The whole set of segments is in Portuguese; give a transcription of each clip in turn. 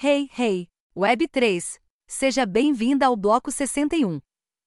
Hey, hey, Web3! Seja bem-vinda ao Bloco 61.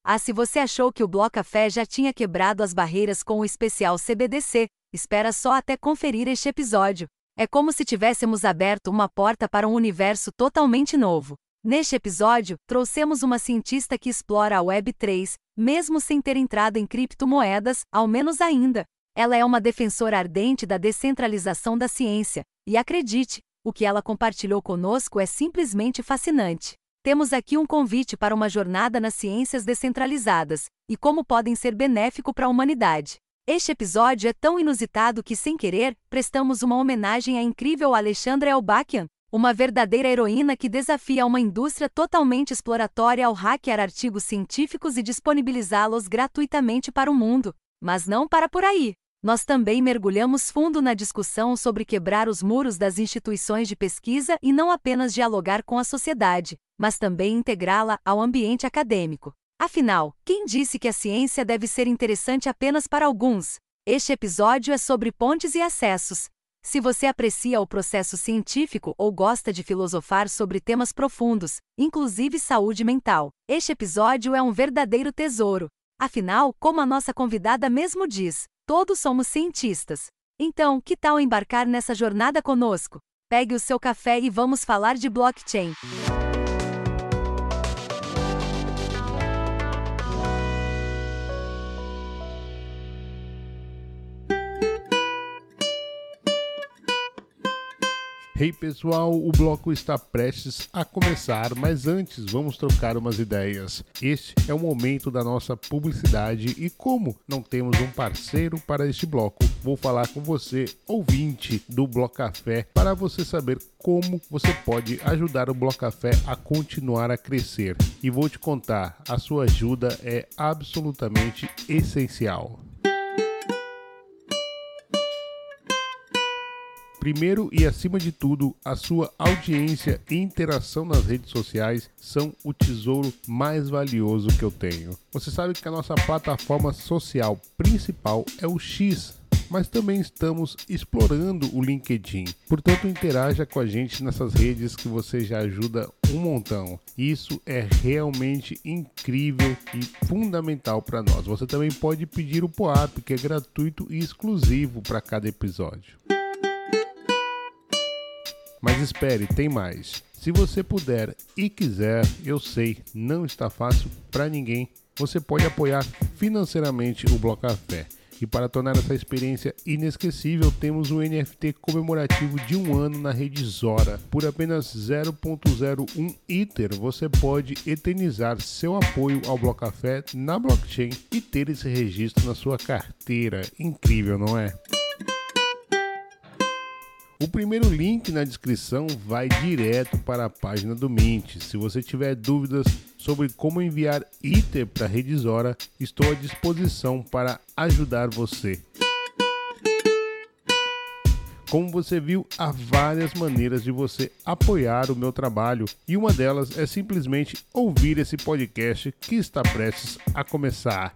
Ah, se você achou que o Bloco Café já tinha quebrado as barreiras com o especial CBDC, espera só até conferir este episódio. É como se tivéssemos aberto uma porta para um universo totalmente novo. Neste episódio, trouxemos uma cientista que explora a Web3, mesmo sem ter entrado em criptomoedas, ao menos ainda. Ela é uma defensora ardente da descentralização da ciência, e acredite, o que ela compartilhou conosco é simplesmente fascinante. Temos aqui um convite para uma jornada nas ciências descentralizadas e como podem ser benéfico para a humanidade. Este episódio é tão inusitado que, sem querer, prestamos uma homenagem à incrível Alexandra Elbakian, uma verdadeira heroína que desafia uma indústria totalmente exploratória ao hackear artigos científicos e disponibilizá-los gratuitamente para o mundo. Mas não para por aí. Nós também mergulhamos fundo na discussão sobre quebrar os muros das instituições de pesquisa e não apenas dialogar com a sociedade, mas também integrá-la ao ambiente acadêmico. Afinal, quem disse que a ciência deve ser interessante apenas para alguns? Este episódio é sobre pontes e acessos. Se você aprecia o processo científico ou gosta de filosofar sobre temas profundos, inclusive saúde mental, este episódio é um verdadeiro tesouro. Afinal, como a nossa convidada mesmo diz, Todos somos cientistas. Então, que tal embarcar nessa jornada conosco? Pegue o seu café e vamos falar de blockchain. Hey pessoal, o bloco está prestes a começar, mas antes vamos trocar umas ideias. Este é o momento da nossa publicidade e como não temos um parceiro para este bloco, vou falar com você, ouvinte do Bloco Café, para você saber como você pode ajudar o Bloco Café a continuar a crescer. E vou te contar, a sua ajuda é absolutamente essencial. Primeiro e acima de tudo, a sua audiência e interação nas redes sociais são o tesouro mais valioso que eu tenho. Você sabe que a nossa plataforma social principal é o X, mas também estamos explorando o LinkedIn. Portanto, interaja com a gente nessas redes que você já ajuda um montão. Isso é realmente incrível e fundamental para nós. Você também pode pedir o POAP, que é gratuito e exclusivo para cada episódio. Mas espere, tem mais. Se você puder e quiser, eu sei, não está fácil para ninguém. Você pode apoiar financeiramente o Bloco Café. E para tornar essa experiência inesquecível, temos um NFT comemorativo de um ano na rede Zora. Por apenas 0.01 Ether, você pode eternizar seu apoio ao Bloco Café na blockchain e ter esse registro na sua carteira. Incrível, não é? O primeiro link na descrição vai direto para a página do Mint. Se você tiver dúvidas sobre como enviar Ether para a rede Zora, estou à disposição para ajudar você. Como você viu, há várias maneiras de você apoiar o meu trabalho e uma delas é simplesmente ouvir esse podcast que está prestes a começar.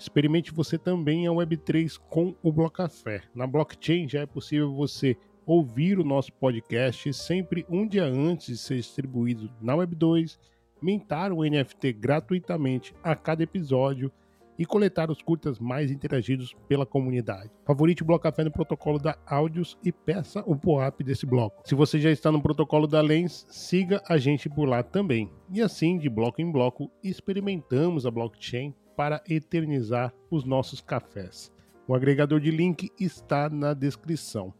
Experimente você também a Web3 com o Blocafé. Na blockchain já é possível você ouvir o nosso podcast sempre um dia antes de ser distribuído na Web2, mintar o NFT gratuitamente a cada episódio e coletar os curtas mais interagidos pela comunidade. Favorite o Blocafé no protocolo da Áudios e peça o POAP desse bloco. Se você já está no protocolo da Lens, siga a gente por lá também. E assim, de bloco em bloco, experimentamos a blockchain para eternizar os nossos cafés. O agregador de link está na descrição.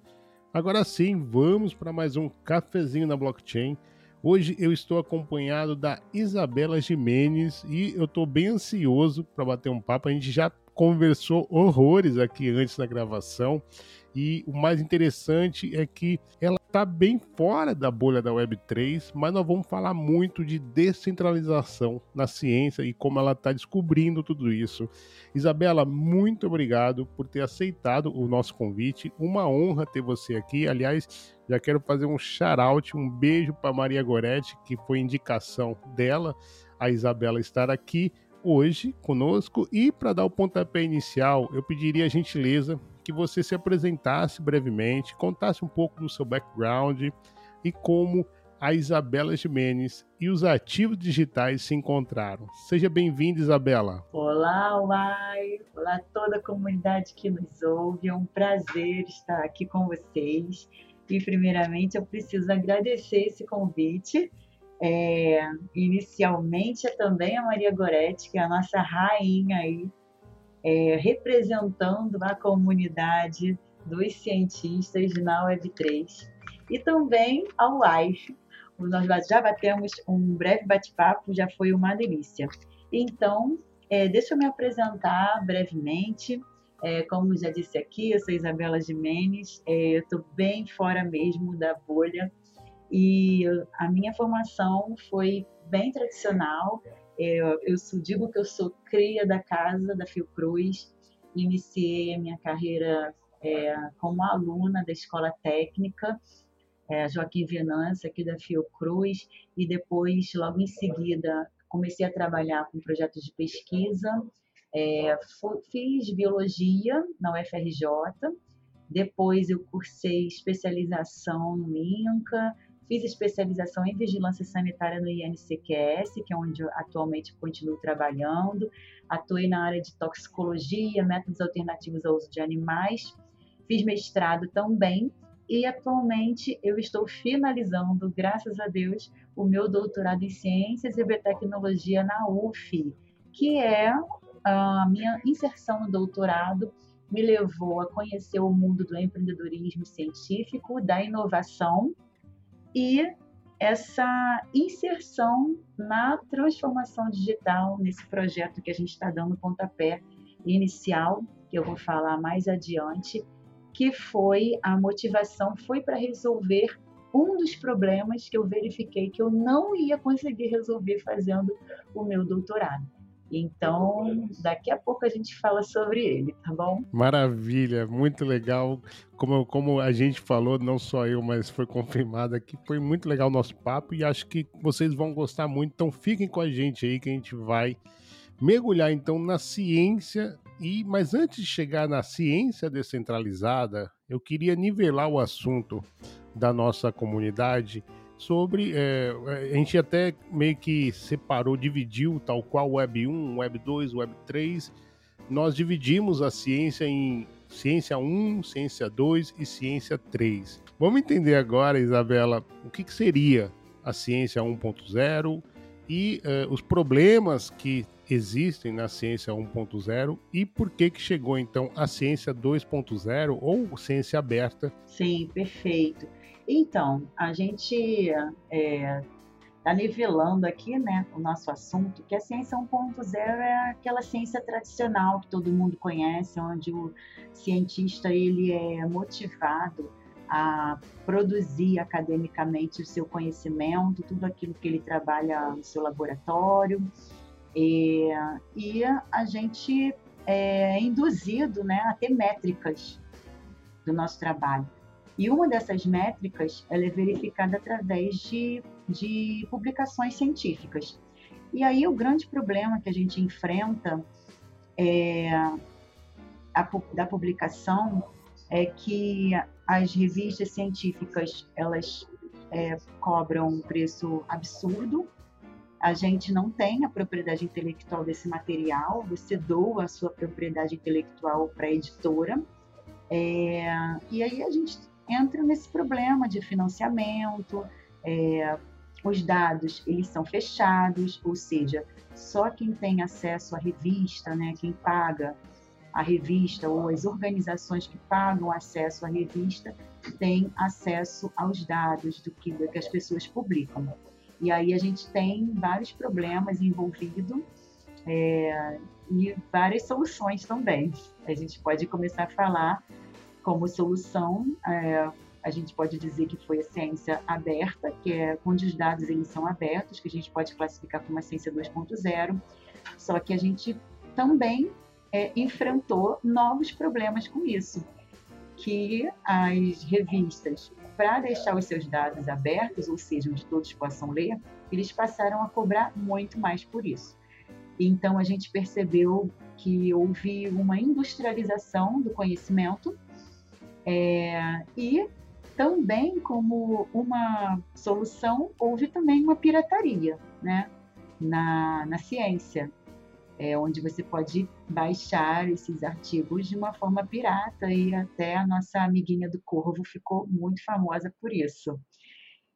Agora sim, vamos para mais um cafezinho na blockchain. Hoje eu estou acompanhado da Isabela Jimenez e eu estou bem ansioso para bater um papo. A gente já conversou horrores aqui antes da gravação E o mais interessante é que ela está bem fora da bolha da Web3, mas nós vamos falar muito de descentralização na ciência e como ela está descobrindo tudo isso. Isabela, muito obrigado por ter aceitado o nosso convite. Uma honra ter você aqui. Aliás, já quero fazer um shout-out, um beijo para Maria Goretti, que foi indicação dela, a Isabela estar aqui hoje conosco. E para dar o pontapé inicial, eu pediria a gentileza que você se apresentasse brevemente, contasse um pouco do seu background e como a Isabela Jimenez e os ativos digitais se encontraram. Seja bem-vinda, Isabela. Olá, Uai! Olá toda a comunidade que nos ouve. É um prazer estar aqui com vocês. E, primeiramente, eu preciso agradecer esse convite. É, inicialmente, é também a Maria Goretti, que é a nossa rainha aí, é, representando a comunidade dos cientistas na Web3. E também ao Life. Nós já batemos um breve bate-papo, já foi uma delícia. Então, é, deixa eu me apresentar brevemente. É, como já disse aqui, eu sou Isabela Jimenez, é, eu estou bem fora mesmo da bolha e a minha formação foi bem tradicional. Eu, eu digo que eu sou cria da casa da Fiocruz, iniciei a minha carreira é, como aluna da escola técnica é, Joaquim Venâncio, aqui da Fiocruz, e depois, logo em seguida, comecei a trabalhar com projetos de pesquisa é, fiz biologia na UFRJ, depois eu cursei especialização no INCA, fiz especialização em vigilância sanitária no INCQS, que é onde atualmente continuo trabalhando. Atuei na área de toxicologia, métodos alternativos ao uso de animais. Fiz mestrado também e atualmente eu estou finalizando, graças a Deus, o meu doutorado em ciências e biotecnologia na UF, que é a minha inserção no doutorado me levou a conhecer o mundo do empreendedorismo científico, da inovação e essa inserção na transformação digital nesse projeto que a gente está dando pontapé inicial, que eu vou falar mais adiante, que foi a motivação foi para resolver um dos problemas que eu verifiquei que eu não ia conseguir resolver fazendo o meu doutorado. Então, daqui a pouco a gente fala sobre ele, tá bom? Maravilha, muito legal. Como, como a gente falou, não só eu, mas foi confirmado aqui, foi muito legal o nosso papo e acho que vocês vão gostar muito. Então, fiquem com a gente aí que a gente vai mergulhar então na ciência e mas antes de chegar na ciência descentralizada, eu queria nivelar o assunto da nossa comunidade sobre. É, a gente até meio que separou, dividiu, tal qual Web 1, Web 2, Web 3. Nós dividimos a ciência em ciência 1, ciência 2 e ciência 3. Vamos entender agora, Isabela, o que, que seria a ciência 1.0 e uh, os problemas que existem na ciência 1.0 e por que que chegou então a ciência 2.0 ou ciência aberta? Sim, perfeito. Então, a gente está é, tá nivelando aqui né, o nosso assunto, que a ciência 1.0 é aquela ciência tradicional que todo mundo conhece, onde o cientista ele é motivado a produzir academicamente o seu conhecimento, tudo aquilo que ele trabalha no seu laboratório, e, e a gente é induzido né, a ter métricas do nosso trabalho. E uma dessas métricas ela é verificada através de, de publicações científicas. E aí o grande problema que a gente enfrenta é, a, da publicação é que as revistas científicas elas é, cobram um preço absurdo. A gente não tem a propriedade intelectual desse material. Você doa a sua propriedade intelectual para a editora. É, e aí a gente entra nesse problema de financiamento, é, os dados eles são fechados, ou seja, só quem tem acesso à revista, né, quem paga a revista ou as organizações que pagam acesso à revista têm acesso aos dados do que, do que as pessoas publicam. E aí a gente tem vários problemas envolvidos é, e várias soluções também. A gente pode começar a falar como solução, é, a gente pode dizer que foi a ciência aberta, que é onde os dados eles são abertos, que a gente pode classificar como uma ciência 2.0, só que a gente também é, enfrentou novos problemas com isso, que as revistas, para deixar os seus dados abertos, ou seja, onde todos possam ler, eles passaram a cobrar muito mais por isso. Então a gente percebeu que houve uma industrialização do conhecimento é, e também como uma solução houve também uma pirataria, né, na, na ciência, é, onde você pode baixar esses artigos de uma forma pirata e até a nossa amiguinha do Corvo ficou muito famosa por isso.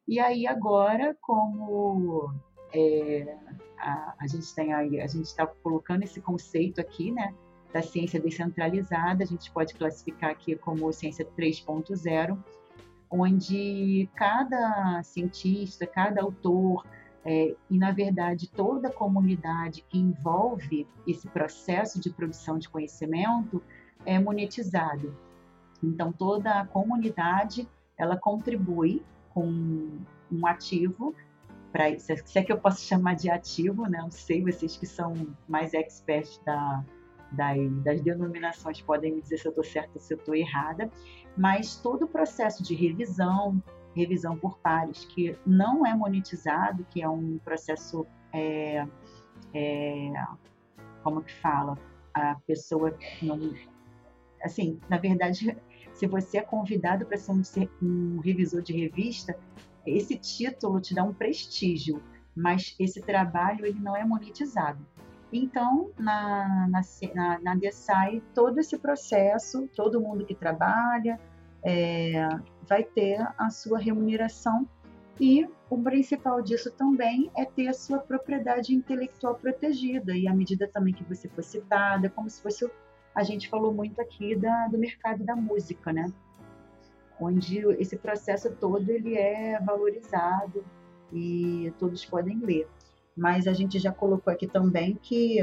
E aí agora, como é, a, a, gente tem aí, a gente está colocando esse conceito aqui, né, da ciência descentralizada, a gente pode classificar aqui como ciência 3.0, onde cada cientista, cada autor, é, e na verdade toda a comunidade que envolve esse processo de produção de conhecimento é monetizado. Então toda a comunidade ela contribui com um ativo para se é que eu posso chamar de ativo, né? Não sei vocês que são mais experts da, das, das denominações podem me dizer se eu estou certa se eu estou errada, mas todo o processo de revisão, revisão por pares, que não é monetizado, que é um processo, é, é, como que fala, a pessoa não, assim, na verdade, se você é convidado para ser um, um revisor de revista, esse título te dá um prestígio, mas esse trabalho ele não é monetizado. Então, na, na, na, na DSI, todo esse processo, todo mundo que trabalha é, vai ter a sua remuneração e o principal disso também é ter a sua propriedade intelectual protegida. E à medida também que você for citada, como se fosse, a gente falou muito aqui da, do mercado da música, né? Onde esse processo todo ele é valorizado e todos podem ler mas a gente já colocou aqui também que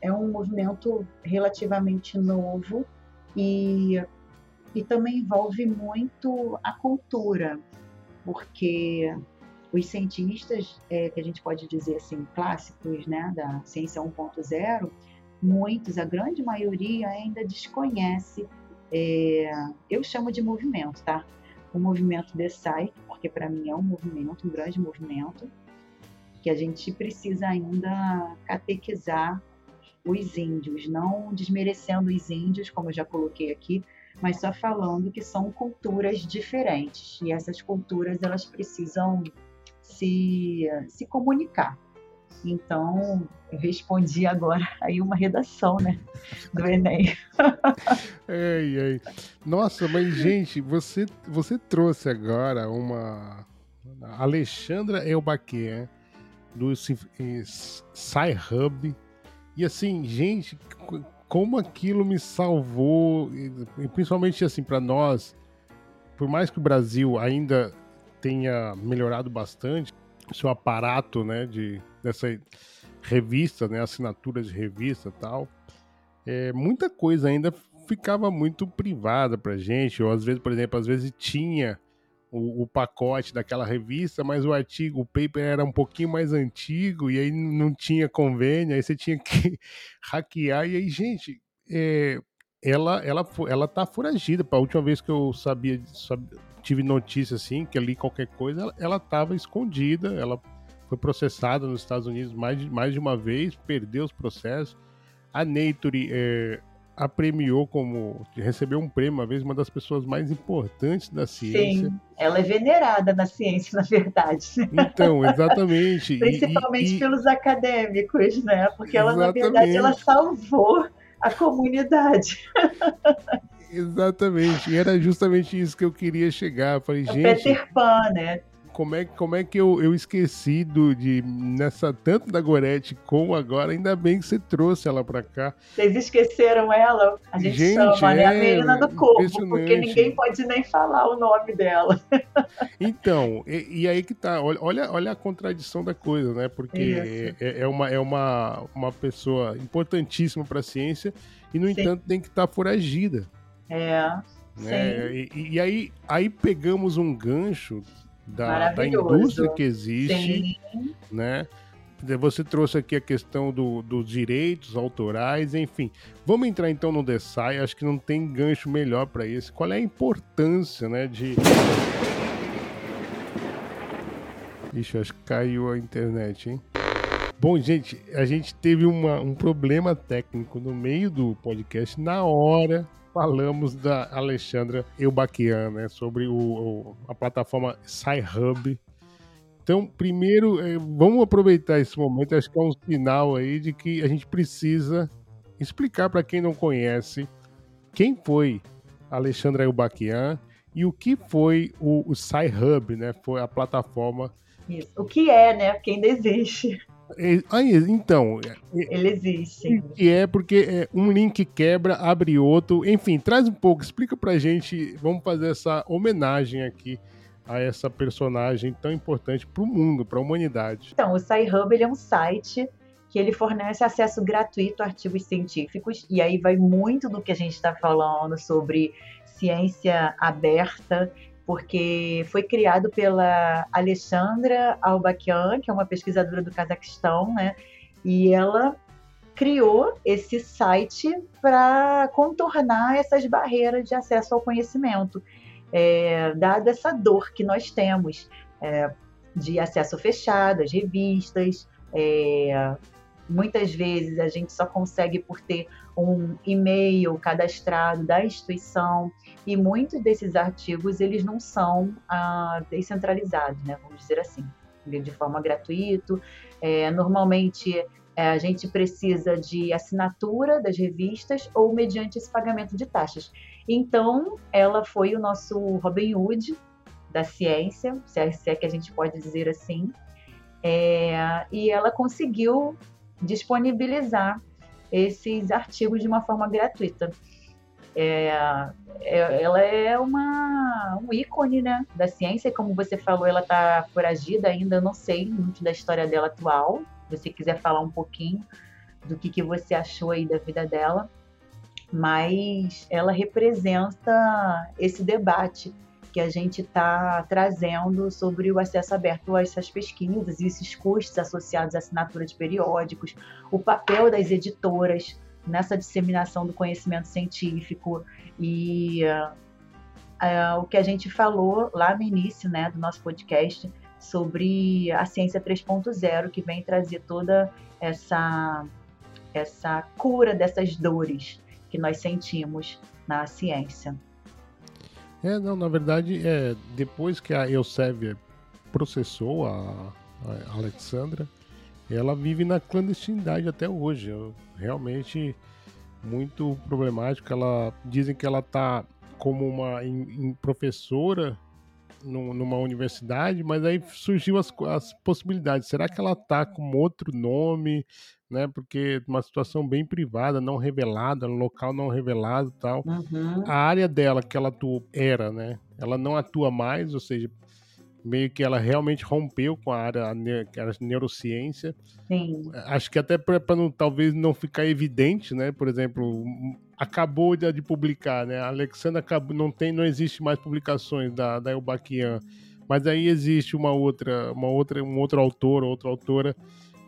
é um movimento relativamente novo e, e também envolve muito a cultura, porque os cientistas, é, que a gente pode dizer assim, clássicos né, da ciência 1.0, muitos, a grande maioria ainda desconhece, é, eu chamo de movimento, tá? O movimento de site, porque para mim é um movimento, um grande movimento, que a gente precisa ainda catequizar os índios, não desmerecendo os índios, como eu já coloquei aqui, mas só falando que são culturas diferentes e essas culturas elas precisam se, se comunicar. Então, eu respondi agora aí uma redação, né, do Enem. ei, ei. Nossa, mas gente, você, você trouxe agora uma Alexandra Elbaquer, do Sci-Hub. E assim, gente, como aquilo me salvou, e principalmente assim para nós, por mais que o Brasil ainda tenha melhorado bastante seu aparato, né, de dessa revista, né, assinatura de revista, tal, é, muita coisa ainda ficava muito privada para gente, ou às vezes, por exemplo, às vezes tinha o, o, pacote daquela revista, mas o artigo, o paper era um pouquinho mais antigo e aí não tinha convênio, aí você tinha que hackear. E aí, gente, é, ela, ela, ela tá foragida. A última vez que eu sabia, sabia tive notícia assim, que ali qualquer coisa, ela, ela tava escondida, ela foi processada nos Estados Unidos mais de, mais de uma vez, perdeu os processos. A Nature é, a premiou como recebeu um prêmio uma vez uma das pessoas mais importantes da ciência. Sim, ela é venerada na ciência, na verdade. Então, exatamente. Principalmente e, e, pelos acadêmicos, né? Porque ela exatamente. na verdade ela salvou a comunidade. Exatamente. E era justamente isso que eu queria chegar. Eu falei, é gente. Peter Pan, né? Como é, como é que eu, eu esqueci do, de nessa tanto da Gorete como agora, ainda bem que você trouxe ela para cá. Vocês esqueceram ela? A gente, gente chama, é, né? A é menina do corpo, porque ninguém pode nem falar o nome dela. Então, e, e aí que tá, olha, olha a contradição da coisa, né? Porque é, é, uma, é uma, uma pessoa importantíssima para a ciência e, no Sim. entanto, tem que estar tá foragida. É, Né? E, e, aí, aí pegamos um gancho da, da indústria que existe, Sim. né? Você trouxe aqui a questão do, dos direitos autorais, enfim. Vamos entrar então no Desai, acho que não tem gancho melhor para isso. Qual é a importância, né, de... Ixi, acho que caiu a internet, hein? Bom, gente, a gente teve uma, um problema técnico no meio do podcast. Na hora, falamos da Alexandra Eubaquian, né? Sobre o, o a plataforma SciHub. Então, primeiro, é, vamos aproveitar esse momento. Acho que é um sinal aí de que a gente precisa explicar para quem não conhece quem foi Alexandra Eubaquian e o que foi o, o SciHub, né? Foi a plataforma. Isso. O que é, né? Porque ainda. Aí, então. Ele existe. E é porque é, um link quebra, abre outro. Enfim, traz um pouco, explica pra gente. Vamos fazer essa homenagem aqui a essa personagem tão importante para o mundo, para a humanidade. Então, o SciHub ele é um site que ele fornece acesso gratuito a artigos científicos e aí vai muito do que a gente está falando sobre ciência aberta porque foi criado pela Alexandra Albakian, que é uma pesquisadora do Cazaquistão, né? E ela criou esse site para contornar essas barreiras de acesso ao conhecimento, é, dada essa dor que nós temos é, de acesso fechado às revistas, é, Muitas vezes a gente só consegue por ter um e-mail cadastrado da instituição e muitos desses artigos eles não são ah, descentralizados, né? Vamos dizer assim, de forma gratuita. É, normalmente é, a gente precisa de assinatura das revistas ou mediante esse pagamento de taxas. Então, ela foi o nosso Robin Hood da ciência, se é, é que a gente pode dizer assim, é, e ela conseguiu disponibilizar esses artigos de uma forma gratuita. É, é, ela é uma, um ícone né, da ciência, como você falou, ela está foragida ainda, não sei muito da história dela atual. Se você quiser falar um pouquinho do que, que você achou aí da vida dela, mas ela representa esse debate que a gente está trazendo sobre o acesso aberto a essas pesquisas e esses custos associados à assinatura de periódicos, o papel das editoras nessa disseminação do conhecimento científico e uh, uh, o que a gente falou lá no início né, do nosso podcast sobre a ciência 3.0, que vem trazer toda essa, essa cura dessas dores que nós sentimos na ciência. É, não, na verdade, é, depois que a Elsevier processou a, a Alexandra, ela vive na clandestinidade até hoje. Realmente muito problemático. Ela dizem que ela está como uma professora numa universidade, mas aí surgiu as, as possibilidades. Será que ela está com outro nome? né? Porque uma situação bem privada, não revelada, local não revelado e tal. Uhum. A área dela que ela atuou era, né? Ela não atua mais, ou seja, meio que ela realmente rompeu com a área que era neurociência. Sim. Acho que até para talvez não ficar evidente, né? Por exemplo, acabou de, de publicar, né? A Alexandra acabou, não tem, não existe mais publicações da da Elbaquian, mas aí existe uma outra, uma outra, um outro autor, outra autora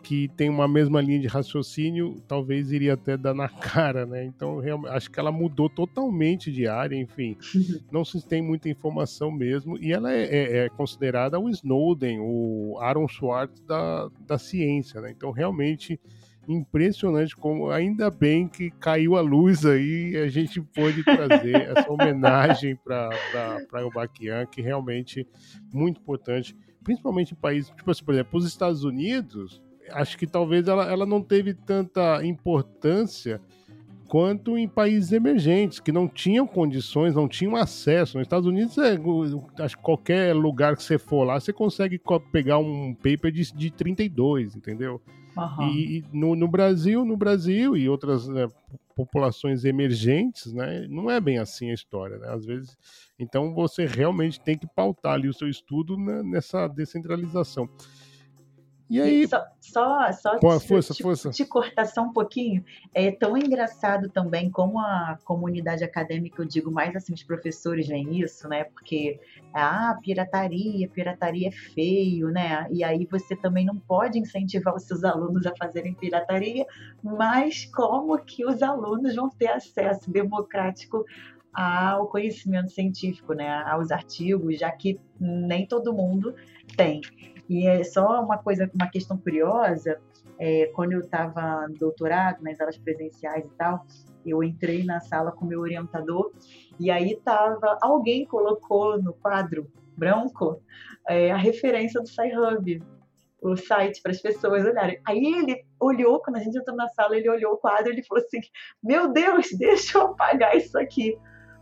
que tem uma mesma linha de raciocínio, talvez iria até dar na cara, né? Então, acho que ela mudou totalmente de área, enfim, uhum. não se tem muita informação mesmo, e ela é, é, é considerada o Snowden, o Aaron Swartz da, da ciência, né? Então, realmente impressionante como ainda bem que caiu a luz aí e a gente pôde trazer essa homenagem para o Baquian, que realmente muito importante, principalmente em países, tipo assim, por exemplo, os Estados Unidos, acho que talvez ela, ela não teve tanta importância quanto em países emergentes, que não tinham condições, não tinham acesso. Nos Estados Unidos, é, acho que qualquer lugar que você for lá, você consegue pegar um paper de, de 32, entendeu? Uhum. E, no, no, Brasil, no Brasil e outras né, populações emergentes, né, não é bem assim a história, né? Às vezes, então você realmente tem que pautar ali o seu estudo né, nessa descentralização. E aí. só, só, só Pô, te, força, te, força. te cortar só um pouquinho. É tão engraçado também como a comunidade acadêmica, eu digo mais assim, os professores veem isso, né? Porque, ah, pirataria, pirataria é feio, né? E aí você também não pode incentivar os seus alunos a fazerem pirataria, mas como que os alunos vão ter acesso democrático ao conhecimento científico, né? Aos artigos, já que nem todo mundo tem. E é só uma coisa, uma questão curiosa, é, quando eu estava no doutorado, nas aulas presenciais e tal, eu entrei na sala com meu orientador e aí tava alguém colocou no quadro branco é, a referência do SciHub, o site para as pessoas olharem. Aí ele olhou, quando a gente entrou na sala, ele olhou o quadro e ele falou assim: Meu Deus, deixa eu apagar isso aqui.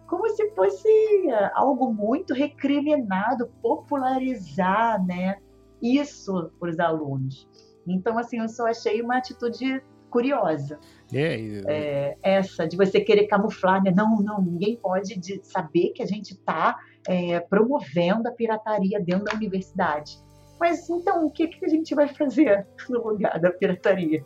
Como se fosse é, algo muito recriminado, popularizar, né? Isso para os alunos. Então, assim, eu só achei uma atitude curiosa. É, e- É, essa de você querer camuflar, né? Não, não, ninguém pode de- saber que a gente está promovendo a pirataria dentro da universidade. Mas então, o que, que a gente vai fazer no lugar da pirataria?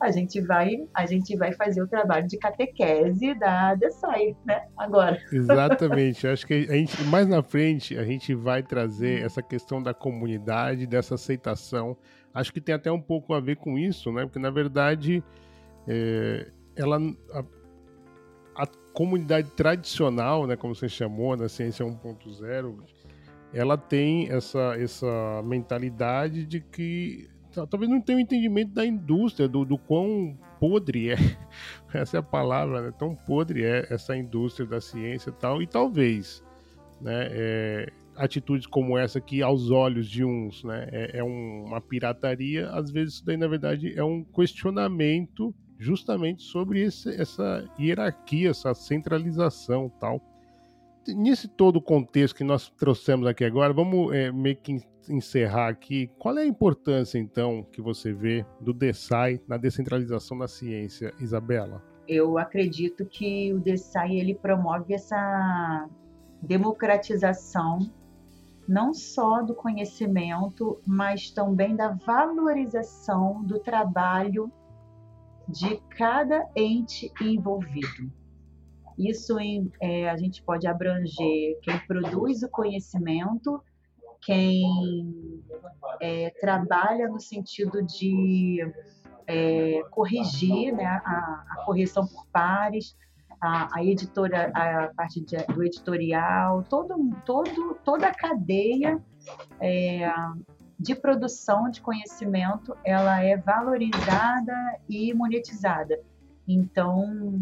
A gente vai, a gente vai fazer o trabalho de catequese da DESAI, né? Agora. Exatamente. Acho que a gente, mais na frente a gente vai trazer essa questão da comunidade, dessa aceitação. Acho que tem até um pouco a ver com isso, né? Porque na verdade é, ela a, a comunidade tradicional, né, como você chamou, na ciência 1.0, ela tem essa, essa mentalidade de que ta- talvez não tenha um entendimento da indústria, do, do quão podre é, essa é a palavra, né? tão podre é essa indústria da ciência e tal, e talvez né, é, atitudes como essa que aos olhos de uns né, é, é um- uma pirataria, às vezes isso daí na verdade é um questionamento justamente sobre esse- essa hierarquia, essa centralização tal. Nesse todo o contexto que nós trouxemos aqui agora, vamos é, meio que en- encerrar aqui. Qual é a importância, então, que você vê do DESAI na descentralização da ciência, Isabela? eu acredito que o DESAI ele promove essa democratização não só do conhecimento, mas também da valorização do trabalho de cada ente envolvido. Isso em, é, a gente pode abranger quem produz o conhecimento, quem é, trabalha no sentido de é, corrigir né, a, a correção por pares, a, a editora, a parte de- do editorial, todo, todo, toda a cadeia é, de produção de conhecimento, ela é valorizada e monetizada. Então,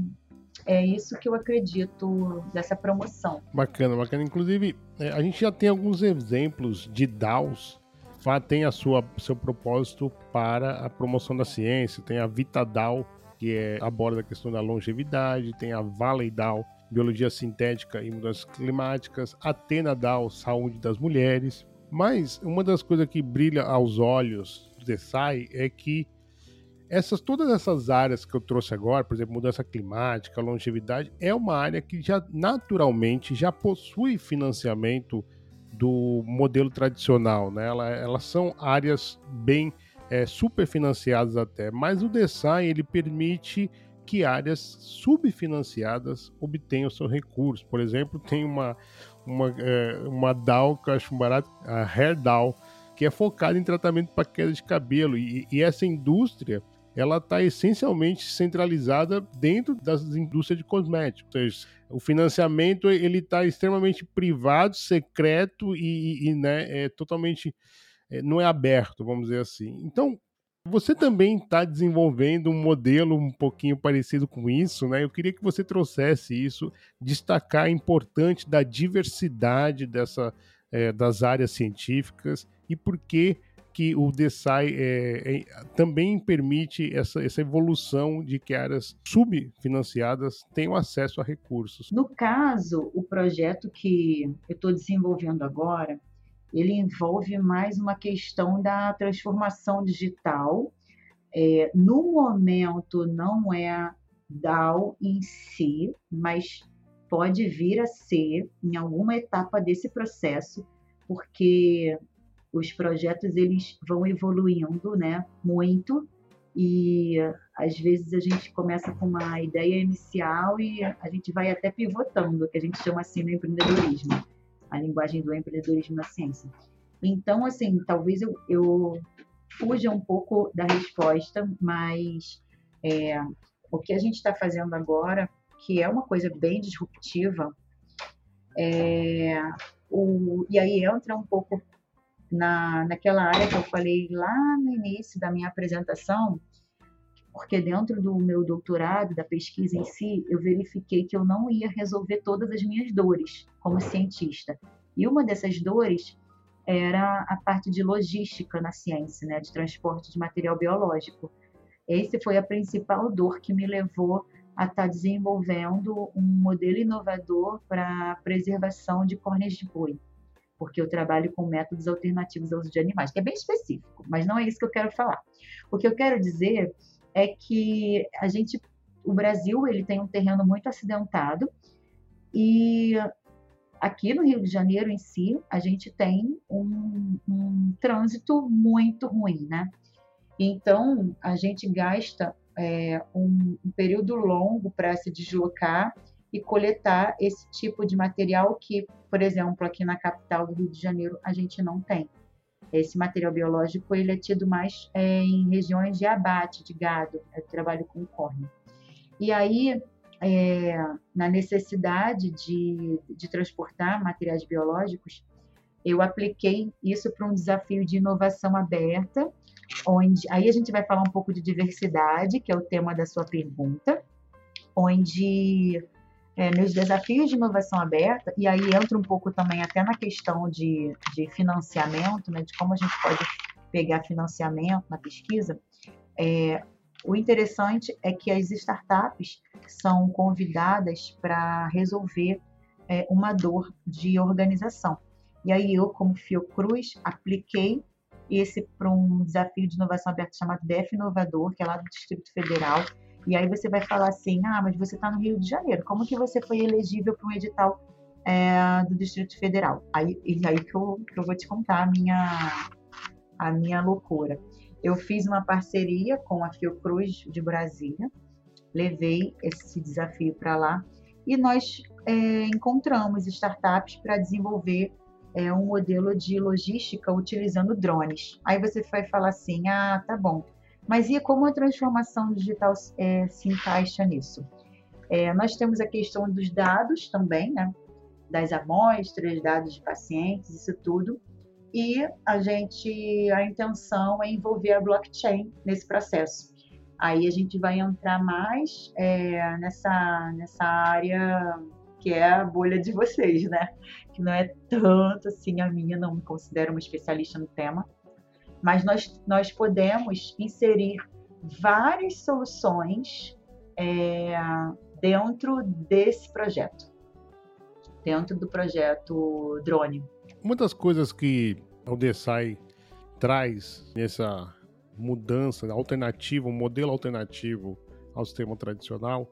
é isso que eu acredito dessa promoção. Bacana, bacana. Inclusive, é, a gente já tem alguns exemplos de DAOs tem a sua seu propósito para a promoção da ciência. Tem a VitaDAO, que é, aborda a questão da longevidade, tem a Valley DAO, biologia sintética e mudanças climáticas, Atena DAO, saúde das mulheres. Mas uma das coisas que brilha aos olhos do DESAI é que essas todas essas áreas que eu trouxe agora, por exemplo, mudança climática, longevidade, é uma área que já naturalmente já possui financiamento do modelo tradicional, né? Ela- elas são áreas bem é, superfinanciadas até, mas o DESAI ele permite que áreas subfinanciadas obtenham seus recursos. Por exemplo, tem uma, uma, é, uma DAO que eu acho barato, a Hair DAO, que é focada em tratamento para queda de cabelo. E, e essa indústria ela está essencialmente centralizada dentro das indústrias de cosméticos. Ou seja, o financiamento ele está extremamente privado, secreto e, e, né, é totalmente é, não é aberto, vamos dizer assim. Então você também está desenvolvendo um modelo um pouquinho parecido com isso, né? Eu queria que você trouxesse isso, destacar a importância da diversidade dessa, é, das áreas científicas e por que que o DESAI é, é, também permite essa, essa evolução de que áreas subfinanciadas tenham acesso a recursos. No caso, o projeto que eu estou desenvolvendo agora, ele envolve mais uma questão da transformação digital. É, no momento, não é DAO em si, mas pode vir a ser em alguma etapa desse processo, porque os projetos eles vão evoluindo, né, muito e às vezes a gente começa com uma ideia inicial e a gente vai até pivotando, que a gente chama assim no empreendedorismo, a linguagem do empreendedorismo na ciência. Então, assim, talvez eu, eu fuja um pouco da resposta, mas é, o que a gente está fazendo agora, que é uma coisa bem disruptiva, é, o, e aí entra um pouco na, naquela área que eu falei lá no início da minha apresentação, porque dentro do meu doutorado, da pesquisa em si, eu verifiquei que eu não ia resolver todas as minhas dores como cientista. E uma dessas dores era a parte de logística na ciência, né, de transporte de material biológico. Esse foi a principal dor que me levou a estar tá desenvolvendo um modelo inovador para preservação de córneas de boi, porque eu trabalho com métodos alternativos ao uso de animais, que é bem específico, mas não é isso que eu quero falar. O que eu quero dizer é que a gente, o Brasil, ele tem um terreno muito acidentado e aqui no Rio de Janeiro em si, a gente tem um, um trânsito muito ruim, né? Então, a gente gasta é, um, um período longo para se deslocar e coletar esse tipo de material que, por exemplo, aqui na capital do Rio de Janeiro, a gente não tem. Esse material biológico ele é tido mais é, em regiões de abate de gado, eu trabalho com córnea. E aí, é, na necessidade de, de transportar materiais biológicos, eu apliquei isso para um desafio de inovação aberta, onde aí a gente vai falar um pouco de diversidade, que é o tema da sua pergunta, onde é, meus desafios de inovação aberta, e aí entra um pouco também até na questão de, de financiamento, né, de como a gente pode pegar financiamento na pesquisa, é, o interessante é que as startups são convidadas para resolver é, uma dor de organização. E aí eu, como Fiocruz, apliquei esse para um desafio de inovação aberta chamado DEF Inovador, que é lá do Distrito Federal. E aí você vai falar assim, ah, mas você está no Rio de Janeiro, como que você foi elegível para um edital é, do Distrito Federal? Aí, aí que eu, que eu vou te contar a minha, a minha loucura. Eu fiz uma parceria com a Fiocruz de Brasília, levei esse desafio para lá e nós é, encontramos startups para desenvolver é, um modelo de logística utilizando drones. Aí você vai falar assim, ah, tá bom, mas e como a transformação digital é, se encaixa nisso? É, nós temos a questão dos dados também, né? das amostras, dados de pacientes, isso tudo e a gente a intenção é envolver a blockchain nesse processo. Aí a gente vai entrar mais é, nessa nessa área que é a bolha de vocês, né? Que não é tanto assim a minha, não me considero uma especialista no tema, mas nós nós podemos inserir várias soluções é, dentro desse projeto, dentro do projeto Drone. Uma das coisas que o DSI traz nessa mudança alternativa, um modelo alternativo ao sistema tradicional,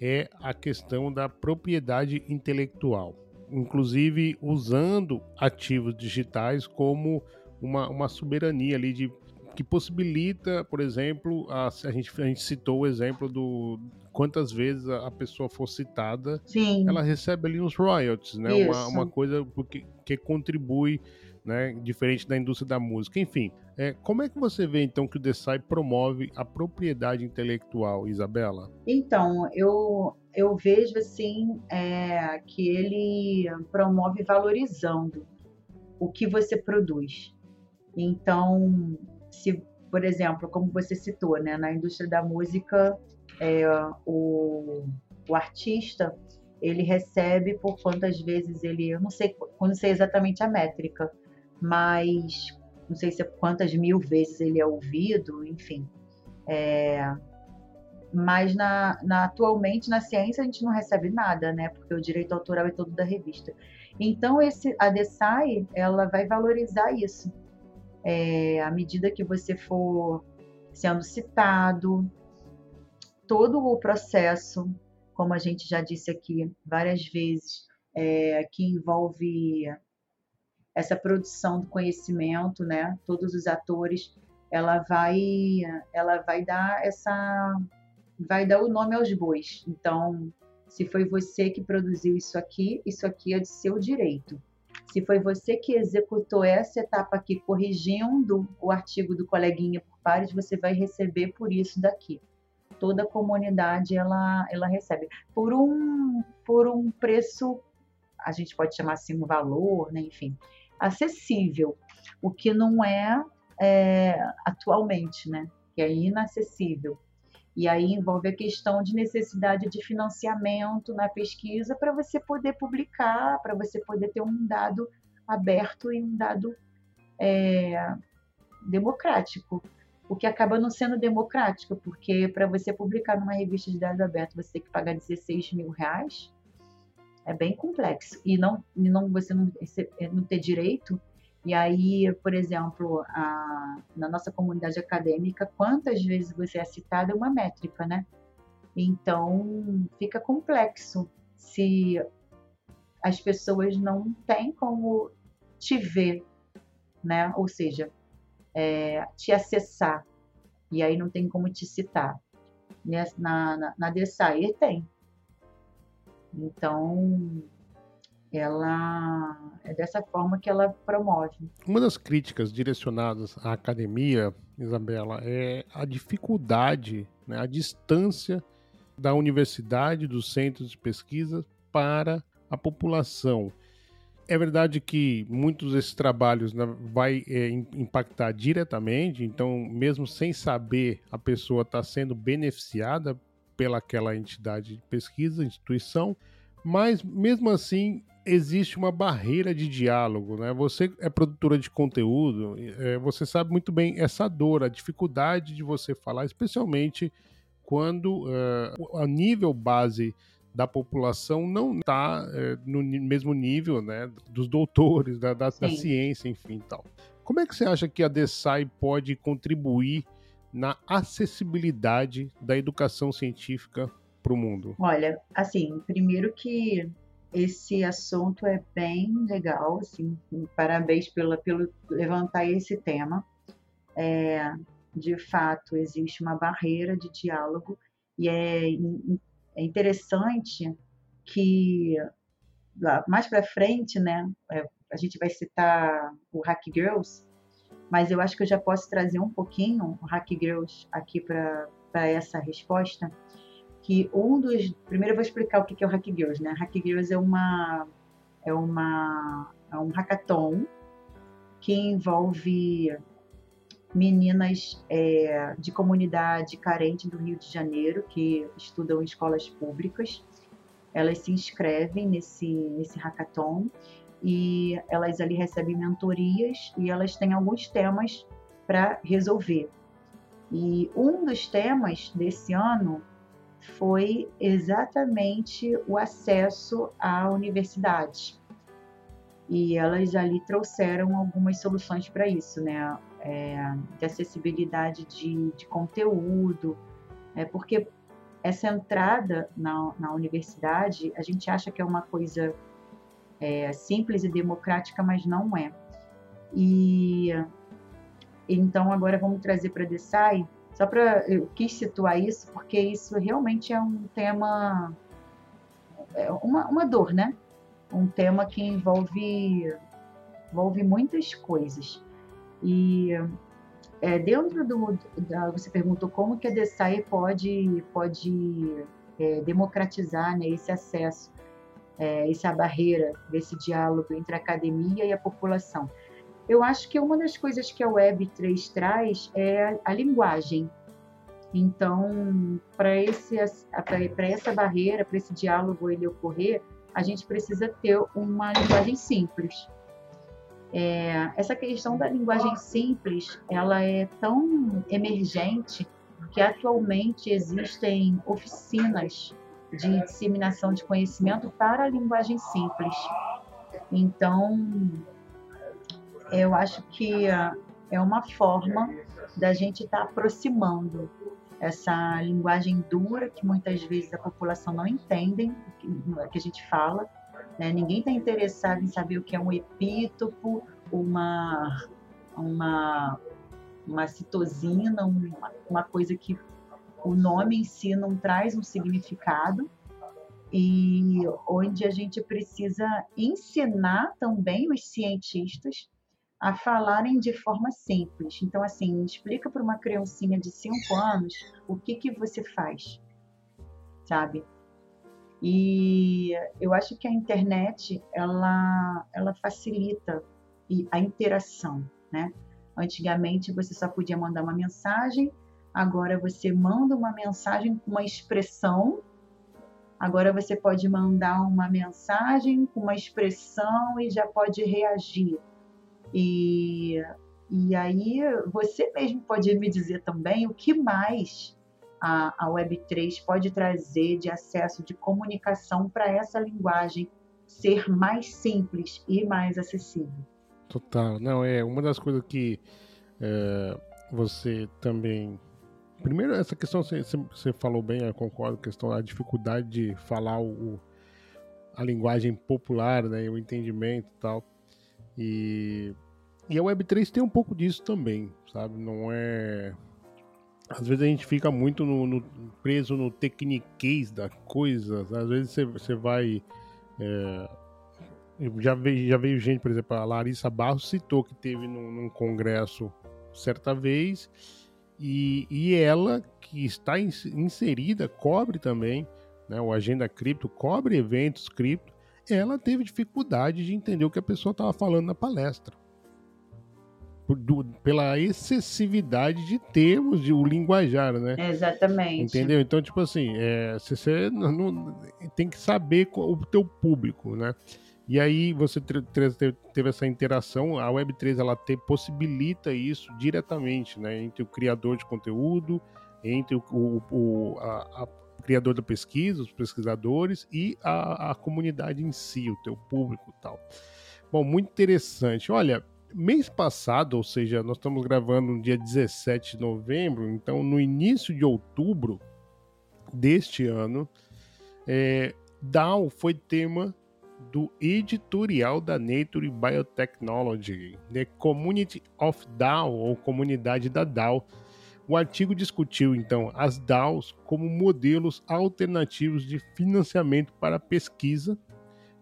é a questão da propriedade intelectual, inclusive usando ativos digitais como uma, uma soberania ali de que possibilita, por exemplo, a, a, gente, a gente citou o exemplo do quantas vezes a, a pessoa for citada, Sim. ela recebe ali uns royalties, né? Uma, uma, coisa que, que contribui, né? Diferente da indústria da música. Enfim, é, como é que você vê então que o Desai promove a propriedade intelectual, Isabela? Então, eu, eu vejo assim é, que ele promove valorizando o que você produz. Então, se, por exemplo, como você citou, né, na indústria da música, é, o, o artista ele recebe por quantas vezes ele, eu não sei, não sei exatamente a métrica, mas não sei se é quantas mil vezes ele é ouvido, enfim. É, mas na, na, atualmente na ciência a gente não recebe nada, né? Porque o direito autoral é todo da revista. Então esse a DESAI ela vai valorizar isso é, à medida que você for sendo citado, todo o processo, como a gente já disse aqui várias vezes, é, que envolve essa produção do conhecimento, né? Todos os atores, ela vai, ela vai dar essa, vai dar o nome aos bois. Então, se foi você que produziu isso aqui, isso aqui é de seu direito. Se foi você que executou essa etapa aqui, corrigindo o artigo do coleguinha por pares, você vai receber por isso daqui. Toda a comunidade ela, ela recebe por um por um preço, a gente pode chamar assim um valor, né? enfim, acessível, o que não é, é atualmente, né? Que é inacessível. E aí envolve a questão de necessidade de financiamento na pesquisa para você poder publicar, para você poder ter um dado aberto e um dado é, democrático. O que acaba não sendo democrático, porque para você publicar numa revista de dados abertos você tem que pagar 16 mil reais. É bem complexo. E não, não você não, não ter direito e aí, por exemplo, a, na nossa comunidade acadêmica, quantas vezes você é citado é uma métrica, né? Então, fica complexo se as pessoas não têm como te ver, né? Ou seja, é, te acessar. E aí não tem como te citar. Na, na, na DSAE tem. Então, ela é dessa forma que ela promove. Uma das críticas direcionadas à academia, Isabela, é a dificuldade, né, a distância da universidade, dos centros de pesquisa para a população. É verdade que muitos desses trabalhos né, vai é, impactar diretamente, então mesmo sem saber, a pessoa está sendo beneficiada pelaquela entidade de pesquisa, instituição, mas mesmo assim existe uma barreira de diálogo, né? Você é produtora de conteúdo, é, você sabe muito bem essa dor, a dificuldade de você falar, especialmente quando uh, a nível base da população não está uh, no mesmo nível, né, dos doutores, da, da, da ciência, enfim, tal. Como é que você acha que a DESAI pode contribuir na acessibilidade da educação científica para o mundo? Olha, assim, primeiro que esse assunto é bem legal, assim, parabéns pela, pelo levantar esse tema. É, de fato, existe uma barreira de diálogo e é, é interessante que mais para frente, né, é, a gente vai citar o Hack Girls, mas eu acho que eu já posso trazer um pouquinho o Hack Girls aqui para essa resposta que um dos. Primeiro eu vou explicar o que é o Hack Girls, né? Hack Girls é uma. É, uma, é um hackathon que envolve meninas é, de comunidade carente do Rio de Janeiro que estudam em escolas públicas. Elas se inscrevem nesse, nesse hackathon e elas ali recebem mentorias e elas têm alguns temas para resolver. E um dos temas desse ano foi exatamente o acesso à universidade. E elas ali trouxeram algumas soluções para isso, né? É, de acessibilidade de, de conteúdo, é, porque essa entrada na, na universidade, a gente acha que é uma coisa é, simples e democrática, mas não é. E então agora vamos trazer para a DESAI só para eu quis situar isso porque isso realmente é um tema é uma, uma dor, né? Um tema que envolve envolve muitas coisas. E é, dentro do da, você perguntou como que a DSAE pode pode é, democratizar né, esse acesso, é, essa barreira desse diálogo entre a academia e a população. Eu acho que uma das coisas que a Web3 traz é a, a linguagem. Então, para essa barreira, para esse diálogo ele ocorrer, a gente precisa ter uma linguagem simples. É, essa questão da linguagem simples, ela é tão emergente que atualmente existem oficinas de disseminação de conhecimento para a linguagem simples. Então, eu acho que ah, é uma forma da gente estar tá aproximando essa linguagem dura que muitas vezes a população não entende que, que a gente fala Né? Ninguém está interessado em saber o que é um epítopo, uma, uma, uma citosina, uma, uma coisa que o nome em si não traz um significado e onde a gente precisa ensinar também os cientistas a falarem de forma simples. Então, assim, explica para uma criancinha de 5 anos o que, que você faz, sabe? E eu acho que a internet, ela, ela facilita a interação, né? Antigamente você só podia mandar uma mensagem, agora você manda uma mensagem com uma expressão, agora você pode mandar uma mensagem com uma expressão e já pode reagir. E, e aí você mesmo pode me dizer também o que mais a, a Web3 pode trazer de acesso de comunicação para essa linguagem ser mais simples e mais acessível. Total. Não, é uma das coisas que é, você também. Primeiro, essa questão você, você falou bem, eu concordo, questão da dificuldade de falar o, a linguagem popular, né, o entendimento e tal. E, e a Web3 tem um pouco disso também, sabe? Não é às vezes a gente fica muito no, no, preso no tecniquez da coisa. Às vezes você, vai. É, já, veio, já veio gente, por exemplo, a Larissa Barros citou que teve num, num congresso certa vez. E, e ela, que está inserida, cobre também, né, o Agenda Cripto, cobre eventos cripto, ela teve dificuldade de entender o que a pessoa estava falando na palestra do, pela excessividade de termos, de o linguajar, né? Exatamente. Entendeu? Então, tipo assim, é, você não, não, tem que saber o teu público, né? E aí você teve essa interação, a Web3 ela te, possibilita isso diretamente, né? Entre o criador de conteúdo, entre o, o, o a, a criador da pesquisa, os pesquisadores e a, a comunidade em si, o teu público e tal. Bom, muito interessante. Olha, mês passado, ou seja, nós estamos gravando no dia 17 de novembro, então no início de outubro deste ano, é, DAO foi tema do editorial da Nature Biotechnology, The Community of DAO, ou Comunidade da DAO. O artigo discutiu, então, as DAOs como modelos alternativos de financiamento para pesquisa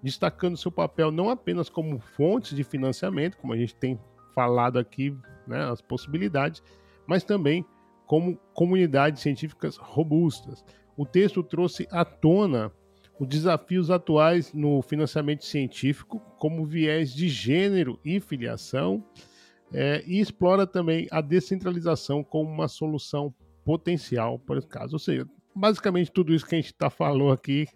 destacando seu papel não apenas como fontes de financiamento, como a gente tem falado aqui, né, as possibilidades, mas também como comunidades científicas robustas. O texto trouxe à tona os desafios atuais no financiamento científico, como viés de gênero e filiação, é, e explora também a descentralização como uma solução potencial para esse caso. Ou seja, basicamente tudo isso que a gente está falando aqui,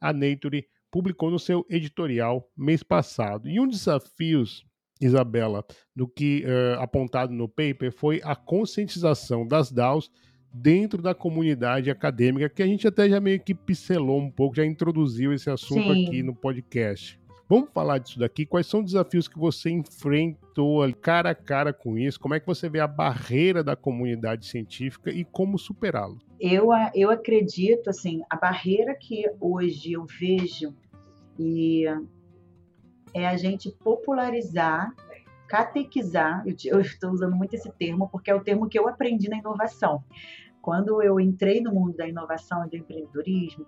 a Nature publicou no seu editorial mês passado. E um dos desafios, Isabela, do que uh, apontado no paper foi a conscientização das DAOs dentro da comunidade acadêmica, que a gente até já meio que pincelou um pouco, já introduziu esse assunto Sim. aqui no podcast. Vamos falar disso daqui. Quais são os desafios que você enfrentou cara a cara com isso? Como é que você vê a barreira da comunidade científica e como superá-lo? Eu, eu acredito, assim, a barreira que hoje eu vejo e é a gente popularizar, catequizar. Eu estou usando muito esse termo porque é o termo que eu aprendi na inovação. Quando eu entrei no mundo da inovação e do empreendedorismo,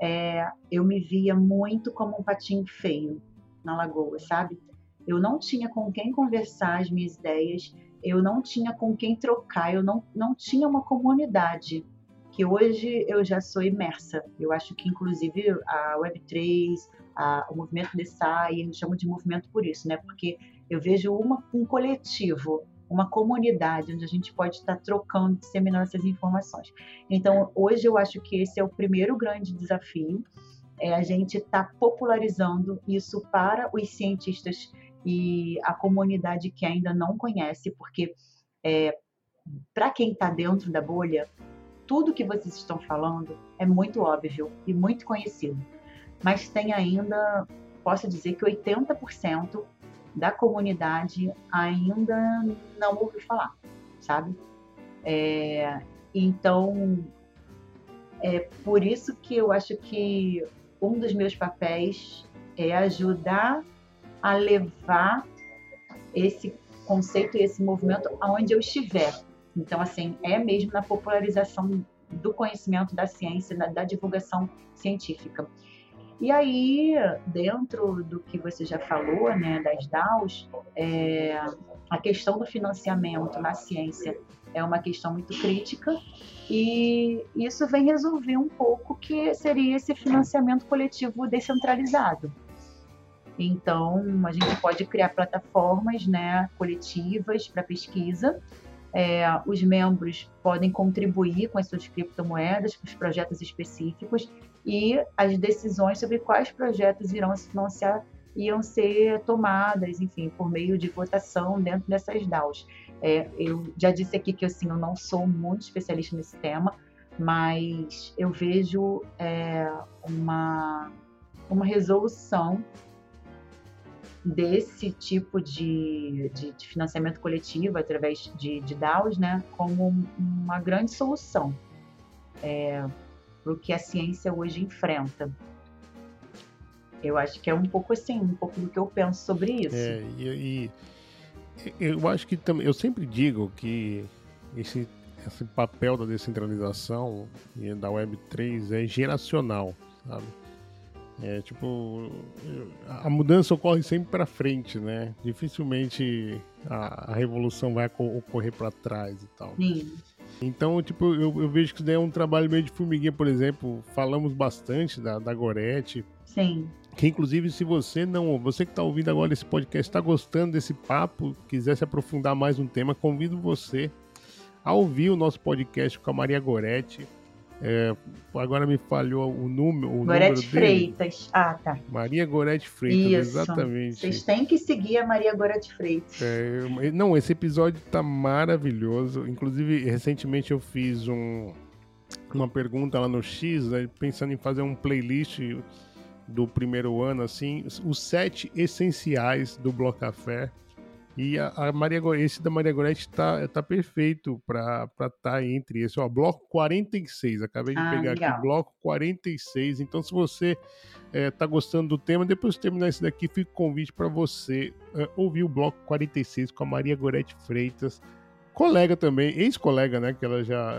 é, eu me via muito como um patinho feio na lagoa, sabe? Eu não tinha com quem conversar as minhas ideias, eu não tinha com quem trocar, eu não, não tinha uma comunidade que hoje eu já sou imersa. Eu acho que, inclusive, a Web3, a, o movimento DeSci, eu chamo de movimento por isso, né? Porque eu vejo uma, um coletivo, uma comunidade onde a gente pode estar trocando, disseminando essas informações. Então, hoje eu acho que esse é o primeiro grande desafio, é a gente estar tá popularizando isso para os cientistas e a comunidade que ainda não conhece, porque é, para quem está dentro da bolha, tudo que vocês estão falando é muito óbvio e muito conhecido. Mas tem ainda, posso dizer que 80% da comunidade ainda não ouviu falar, sabe? É, então, é por isso que eu acho que um dos meus papéis é ajudar a levar esse conceito e esse movimento aonde eu estiver. Então, assim, é mesmo na popularização do conhecimento da ciência, da, da divulgação científica. E aí, dentro do que você já falou, né, das DAOs, é, a questão do financiamento na ciência é uma questão muito crítica e isso vem resolver um pouco que seria esse financiamento coletivo descentralizado. Então, a gente pode criar plataformas né, coletivas para pesquisa. É, os membros podem contribuir com as suas criptomoedas, com os projetos específicos, e as decisões sobre quais projetos irão se financiar iam ser tomadas, enfim, por meio de votação dentro dessas DAOs. É, eu já disse aqui que assim, eu não sou muito especialista nesse tema, mas eu vejo é, uma, uma resolução desse tipo de, de, de, financiamento coletivo através de, de DAOs né, como uma grande solução é, para o que a ciência hoje enfrenta. Eu acho que é um pouco assim, um pouco do que eu penso sobre isso. É, e, e eu acho que também, eu sempre digo que esse, esse papel da descentralização e da Web3 é geracional, sabe? É tipo, a mudança ocorre sempre para frente, né? Dificilmente a, a revolução vai ocorrer para trás e tal. Sim. Então, tipo, eu, eu, vejo que isso daí é um trabalho meio de formiguinha, por exemplo. Falamos bastante da, da Gorete. Sim. Que inclusive, se você não, você que está ouvindo agora esse podcast, está gostando desse papo, quiser se aprofundar mais no tema, convido você a ouvir o nosso podcast com a Maria Goretti. É, agora me falhou o número. O Gorete número Freitas. Ah, tá. Maria Gorete Freitas, Isso. exatamente. Vocês têm que seguir a Maria Gorete Freitas. É, não, esse episódio tá maravilhoso. Inclusive, recentemente eu fiz um, uma pergunta lá no X, né, pensando em fazer um playlist do primeiro ano, assim, os sete essenciais do Bloco Café. E a, a Maria, esse da Maria Goretti tá, tá perfeito para estar tá entre esse, ó, bloco 46. Acabei de Ah, pegar legal. aqui, bloco 46. Então, se você é, tá gostando do tema, depois de terminar esse daqui, fica o convite para você é, ouvir o bloco 46 com a Maria Goretti Freitas, colega também, ex-colega, né, que ela já,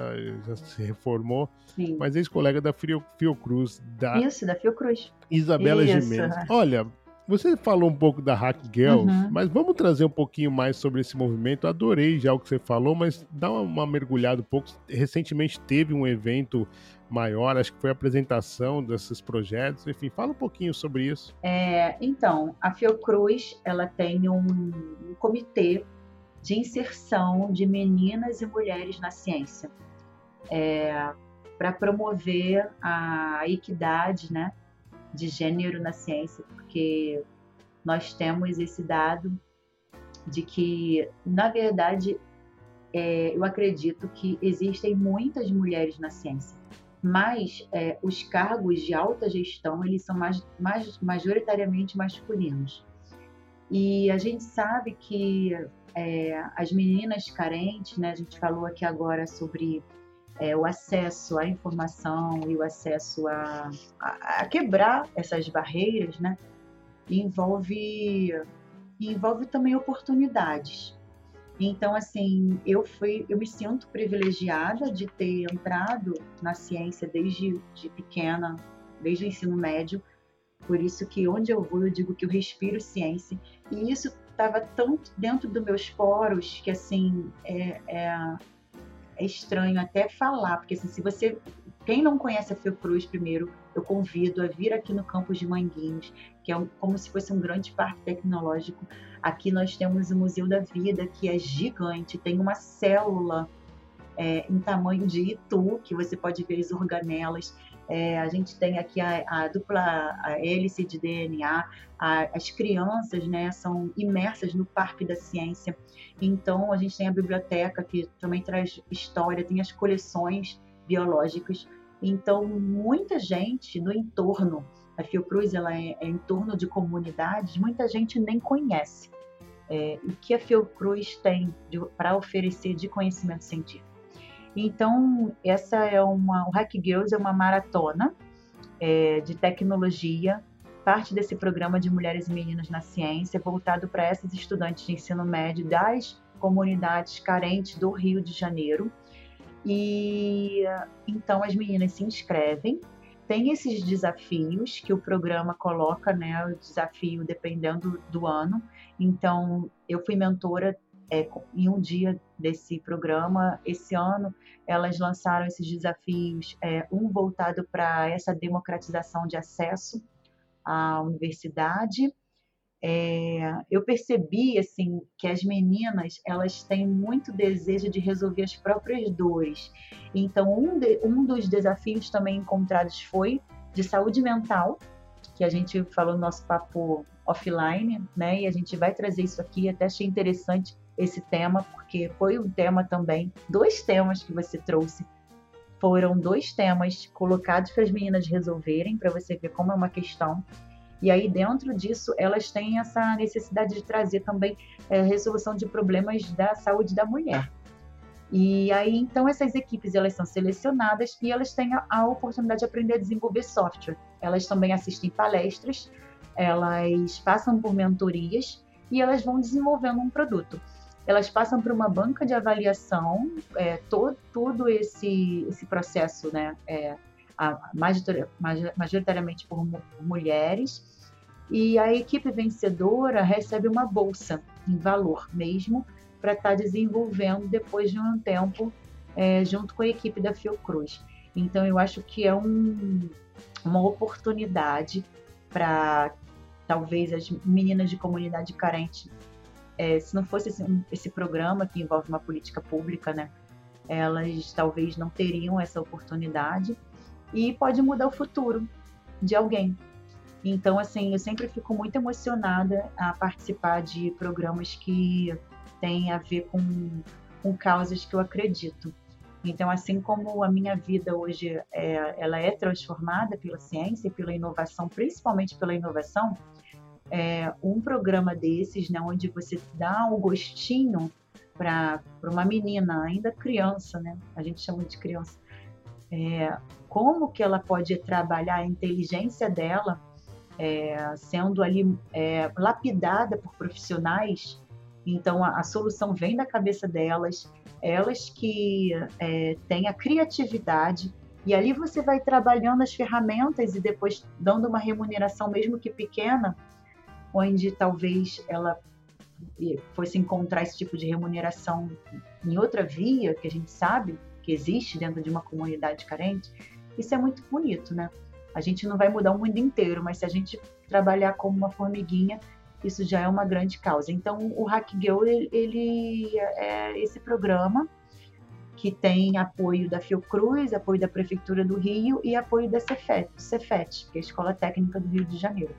já se reformou, Sim. mas ex-colega da Frio, Fiocruz, da Isso, da Fiocruz. Isabela Isso. Gimenez. Olha, você falou um pouco da Hack Girls, Uhum. mas vamos trazer um pouquinho mais sobre esse movimento. Adorei já o que você falou, mas dá uma, uma mergulhada um pouco. Recentemente teve um evento maior, acho que foi a apresentação desses projetos. Enfim, fala um pouquinho sobre isso. É, então, a Fiocruz ela tem um, um comitê de inserção de meninas e mulheres na ciência, para promover a equidade, né, de gênero na ciência, porque nós temos esse dado de que, na verdade, é, eu acredito que existem muitas mulheres na ciência, mas é, os cargos de alta gestão eles são mais, mais, majoritariamente masculinos. E a gente sabe que é, as meninas carentes, né, a gente falou aqui agora sobre é, o acesso à informação e o acesso a, a, a quebrar essas barreiras, né, envolve, envolve também oportunidades. Então, assim, eu fui, eu me sinto privilegiada de ter entrado na ciência desde de pequena, desde o ensino médio. Por isso que onde eu vou, eu digo que eu respiro ciência. E isso estava tão dentro dos meus poros que, assim, é, é, é estranho até falar, porque assim, se você quem não conhece a Fiocruz primeiro, eu convido a vir aqui no campus de Manguinhos, que é um, como se fosse um grande parque tecnológico. Aqui nós temos o Museu da Vida, que é gigante, tem uma célula é, em tamanho de Itu, que você pode ver as organelas. É, a gente tem aqui a, a dupla a hélice de DNA, a, as crianças né, são imersas no Parque da Ciência. Então, a gente tem a biblioteca, que também traz história, tem as coleções biológicas. Então, muita gente no entorno, a Fiocruz ela é, é em torno de comunidades, muita gente nem conhece é, o que a Fiocruz tem para oferecer de conhecimento científico. Então, essa é uma, o Hack Girls é uma maratona é, de tecnologia parte desse programa de Mulheres e Meninas na Ciência, voltado para essas estudantes de ensino médio das comunidades carentes do Rio de Janeiro. E então as meninas se inscrevem, tem esses desafios que o programa coloca, né? O desafio dependendo do ano. Então, eu fui mentora é, em um dia desse programa. Esse ano, elas lançaram esses desafios, é, um voltado para essa democratização de acesso à universidade. É, eu percebi assim que as meninas elas têm muito desejo de resolver as próprias dores. Então um, de, um dos desafios também encontrados foi de saúde mental, que a gente falou no nosso papo offline, né? E a gente vai trazer isso aqui. Até achei interessante esse tema, porque foi um tema também, dois temas que você trouxe. Foram dois temas colocados para as meninas resolverem, para você ver como é uma questão. E aí, dentro disso, elas têm essa necessidade de trazer também é, resolução de problemas da saúde da mulher. E aí, então, essas equipes elas são selecionadas e elas têm a, a oportunidade de aprender a desenvolver software. Elas também assistem palestras, elas passam por mentorias e elas vão desenvolvendo um produto. Elas passam por uma banca de avaliação, é, todo, todo esse, esse processo, né, é, a, majoritariamente por mulheres, e a equipe vencedora recebe uma bolsa em valor mesmo para estar tá desenvolvendo depois de um tempo é, junto com a equipe da Fiocruz. Então eu acho que é um, uma oportunidade para talvez as meninas de comunidade carente, é, se não fosse esse, esse, programa que envolve uma política pública, né, elas talvez não teriam essa oportunidade e pode mudar o futuro de alguém. Então, assim, eu sempre fico muito emocionada a participar de programas que têm a ver com, com causas que eu acredito. Então, assim como a minha vida hoje é, ela é transformada pela ciência e pela inovação, principalmente pela inovação, é, um programa desses, né, onde você dá um gostinho para uma menina ainda criança, né? A gente chama de criança. É, como que ela pode trabalhar a inteligência dela, é, sendo ali é, lapidada por profissionais. Então a, a, solução vem da cabeça delas, elas que é, têm a criatividade e ali você vai trabalhando as ferramentas e depois dando uma remuneração, mesmo que pequena, onde talvez ela fosse encontrar esse tipo de remuneração em outra via, que a gente sabe que existe dentro de uma comunidade carente, isso é muito bonito, né? A gente não vai mudar o mundo inteiro, mas se a gente trabalhar como uma formiguinha, isso já é uma grande causa. Então, o Hack Girl, ele é esse programa que tem apoio da Fiocruz, apoio da Prefeitura do Rio e apoio da Cefet, Cefet que é a Escola Técnica do Rio de Janeiro.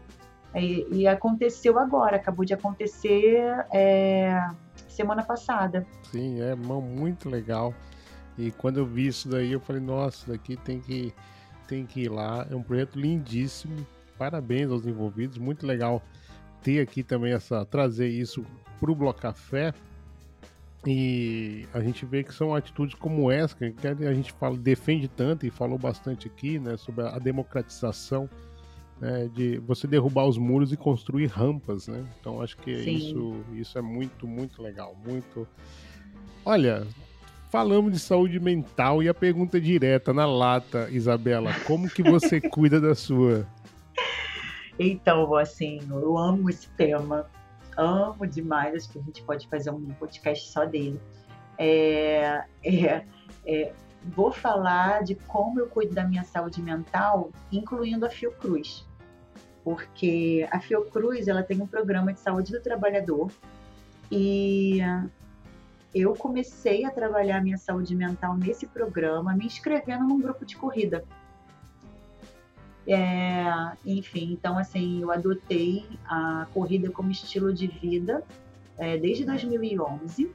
E, e aconteceu agora, acabou de acontecer é, semana passada. Sim, é muito legal. E quando eu vi isso daí, eu falei, nossa, daqui tem que, tem que ir lá. É um projeto lindíssimo. Parabéns aos envolvidos. Muito legal ter aqui também essa trazer isso para o Bloco Café. E a gente vê que são atitudes como essa que a gente fala, defende tanto e falou bastante aqui, né, sobre a democratização né, de você derrubar os muros e construir rampas, né? Então acho que isso, isso é muito, muito legal, muito. Olha, falamos de saúde mental e a pergunta direta na lata, Isabela, como que você cuida da sua? Então, assim, eu amo esse tema, amo demais, acho que a gente pode fazer um podcast só dele. É, é, é, vou falar de como eu cuido da minha saúde mental, incluindo a Fiocruz. Porque a Fiocruz ela tem um programa de saúde do trabalhador e eu comecei a trabalhar minha saúde mental nesse programa, me inscrevendo num grupo de corrida. É, enfim, então assim, eu adotei a corrida como estilo de vida é, desde 2011,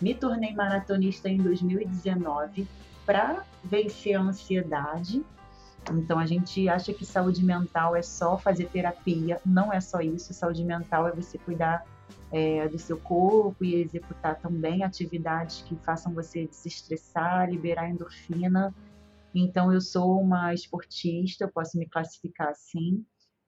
me tornei maratonista em 2019 para vencer a ansiedade. Então a gente acha que saúde mental é só fazer terapia, não é só isso. Saúde mental é você cuidar é, do seu corpo e executar também atividades que façam você se estressar, liberar endorfina. Então eu sou uma esportista, eu posso me classificar assim.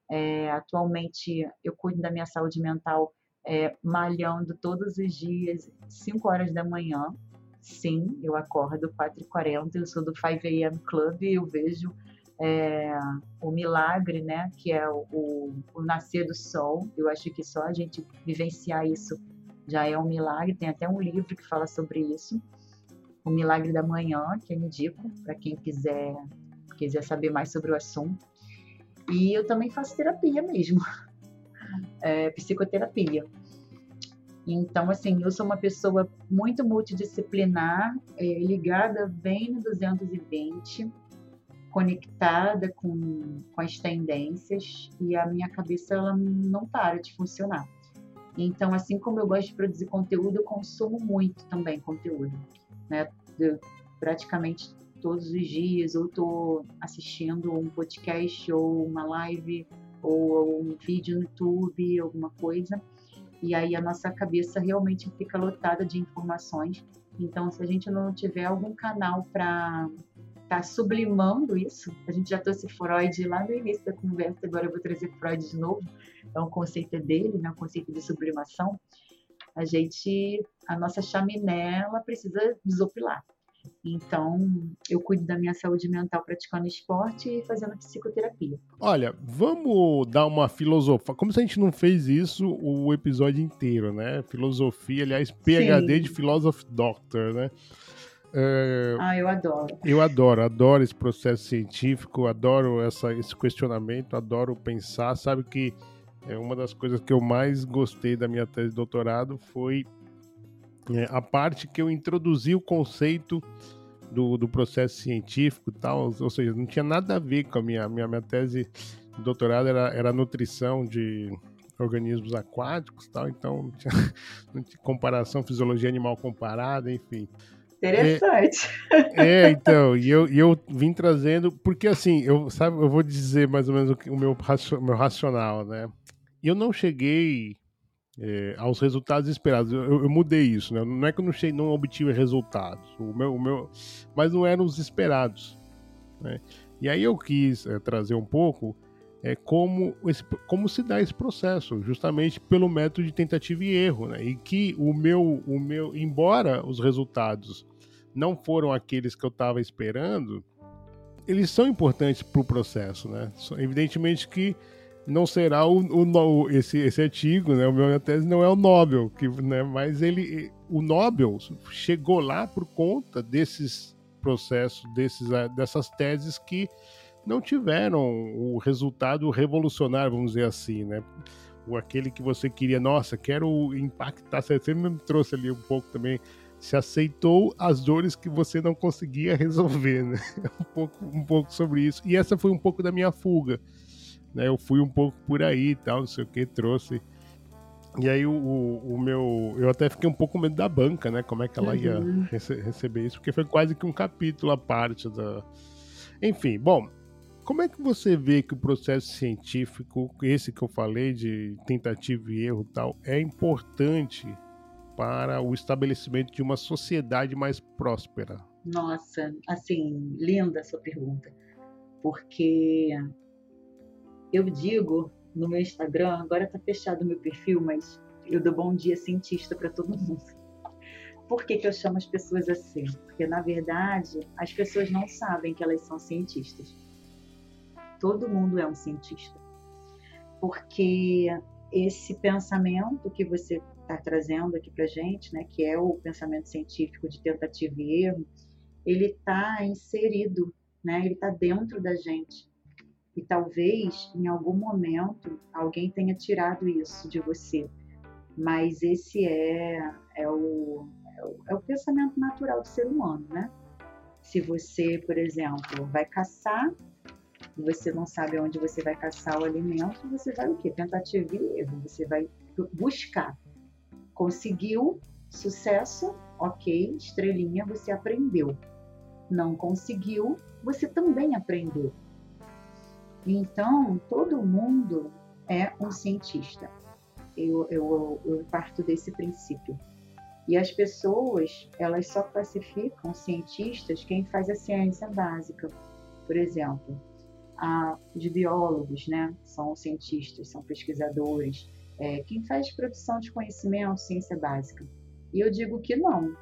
É, atualmente, eu cuido da minha saúde mental é, malhando todos os dias, 5 horas da manhã. Sim, eu acordo 4h40, eu sou do 5am Club e eu vejo é, o milagre, né, que é o, o, nascer do sol. Eu acho que só a gente vivenciar isso já é um milagre. Tem até um livro que fala sobre isso, o Milagre da Manhã, que eu indico para quem quiser quiser saber mais sobre o assunto. E eu também faço terapia mesmo, é, psicoterapia. Então, assim, eu sou uma pessoa muito multidisciplinar, é, ligada bem no 220, conectada com, com as tendências e a minha cabeça ela não para de funcionar. Então, assim como eu gosto de produzir conteúdo, eu consumo muito também conteúdo, né? Eu, praticamente todos os dias, ou estou assistindo um podcast, ou uma live, ou um vídeo no YouTube, alguma coisa. E aí a nossa cabeça realmente fica lotada de informações. Então, se a gente não tiver algum canal para estar tá sublimando isso, a gente já trouxe Freud lá no início da conversa, agora eu vou trazer Freud de novo, é um conceito dele, né, um conceito de sublimação. A gente, a nossa chaminé, ela precisa desopilar. Então, eu cuido da minha saúde mental praticando esporte e fazendo psicoterapia. Olha, vamos dar uma filosofia. Como se a gente não fez isso o episódio inteiro, né? Filosofia, aliás, PhD Sim. de Philosophy Doctor, né? É... Ah, eu adoro. Eu adoro, adoro esse processo científico, adoro essa, esse questionamento, adoro pensar. Sabe que é uma das coisas que eu mais gostei da minha tese de doutorado foi é, a parte que eu introduzi o conceito do, do processo científico e tal, ou seja, não tinha nada a ver com a minha, minha, minha tese de doutorado, era, era nutrição de organismos aquáticos tal, então não tinha, não tinha comparação, fisiologia animal comparada, enfim. Interessante. É, é, então, e eu, e eu vim trazendo, porque assim, eu, sabe, eu vou dizer mais ou menos o, o meu, meu racional, né? Eu não cheguei é, aos resultados esperados. Eu, eu, mudei isso, né? Não é que eu não, cheguei, não obtive resultados, o meu, o meu, mas não eram os esperados. Né? E aí eu quis é, trazer um pouco é, como, esse, como se dá esse processo, justamente pelo método de tentativa e erro, né? E que o meu, o meu, embora os resultados não foram aqueles que eu estava esperando, eles são importantes para o processo, né? Evidentemente que não será o, o, esse, esse artigo, né? O meu tese não é o Nobel, que, né? Mas ele, o Nobel chegou lá por conta desses processos, desses, ah, dessas teses que não tiveram o resultado revolucionário, vamos dizer assim, né? O aquele que você queria, nossa, quero impactar. Você me trouxe ali um pouco também. Se aceitou as dores que você não conseguia resolver, né? Um pouco, um pouco sobre isso. E essa foi um pouco da minha fuga né? Eu fui um pouco por aí e tal, não sei o que, trouxe. E aí o, o, meu. Eu até fiquei um pouco com medo da banca, né? Como é que ela uhum. ia rece receber isso, porque foi quase que um capítulo à parte da. Enfim, bom. Como é que você vê que o processo científico, esse que eu falei de tentativa e erro tal, é importante para o estabelecimento de uma sociedade mais próspera? Nossa, assim, linda sua pergunta. Porque eu digo no meu Instagram, agora tá fechado o meu perfil, mas eu dou bom dia cientista para todo mundo. Por que, que eu chamo as pessoas assim? Porque, na verdade, as pessoas não sabem que elas são cientistas. Todo mundo é um cientista. Porque esse pensamento que você está trazendo aqui para gente, né, que é o pensamento científico de tentativa e erro, ele está inserido, né, ele está dentro da gente. E talvez em algum momento alguém tenha tirado isso de você. Mas esse é, é, o, é, o, é o pensamento natural do ser humano, né? Se você, por exemplo, vai caçar você não sabe onde você vai caçar o alimento, você vai o quê? Tentativa e erro. Você vai buscar. Conseguiu sucesso, ok, estrelinha, você aprendeu. Não conseguiu, você também aprendeu. Então, todo mundo é um cientista. Eu, eu, eu parto desse princípio. E as pessoas, elas só classificam cientistas quem faz a ciência básica. Por exemplo, a, biólogos, né? São cientistas, são pesquisadores, é, quem faz produção de conhecimento, ciência básica. E eu digo que não.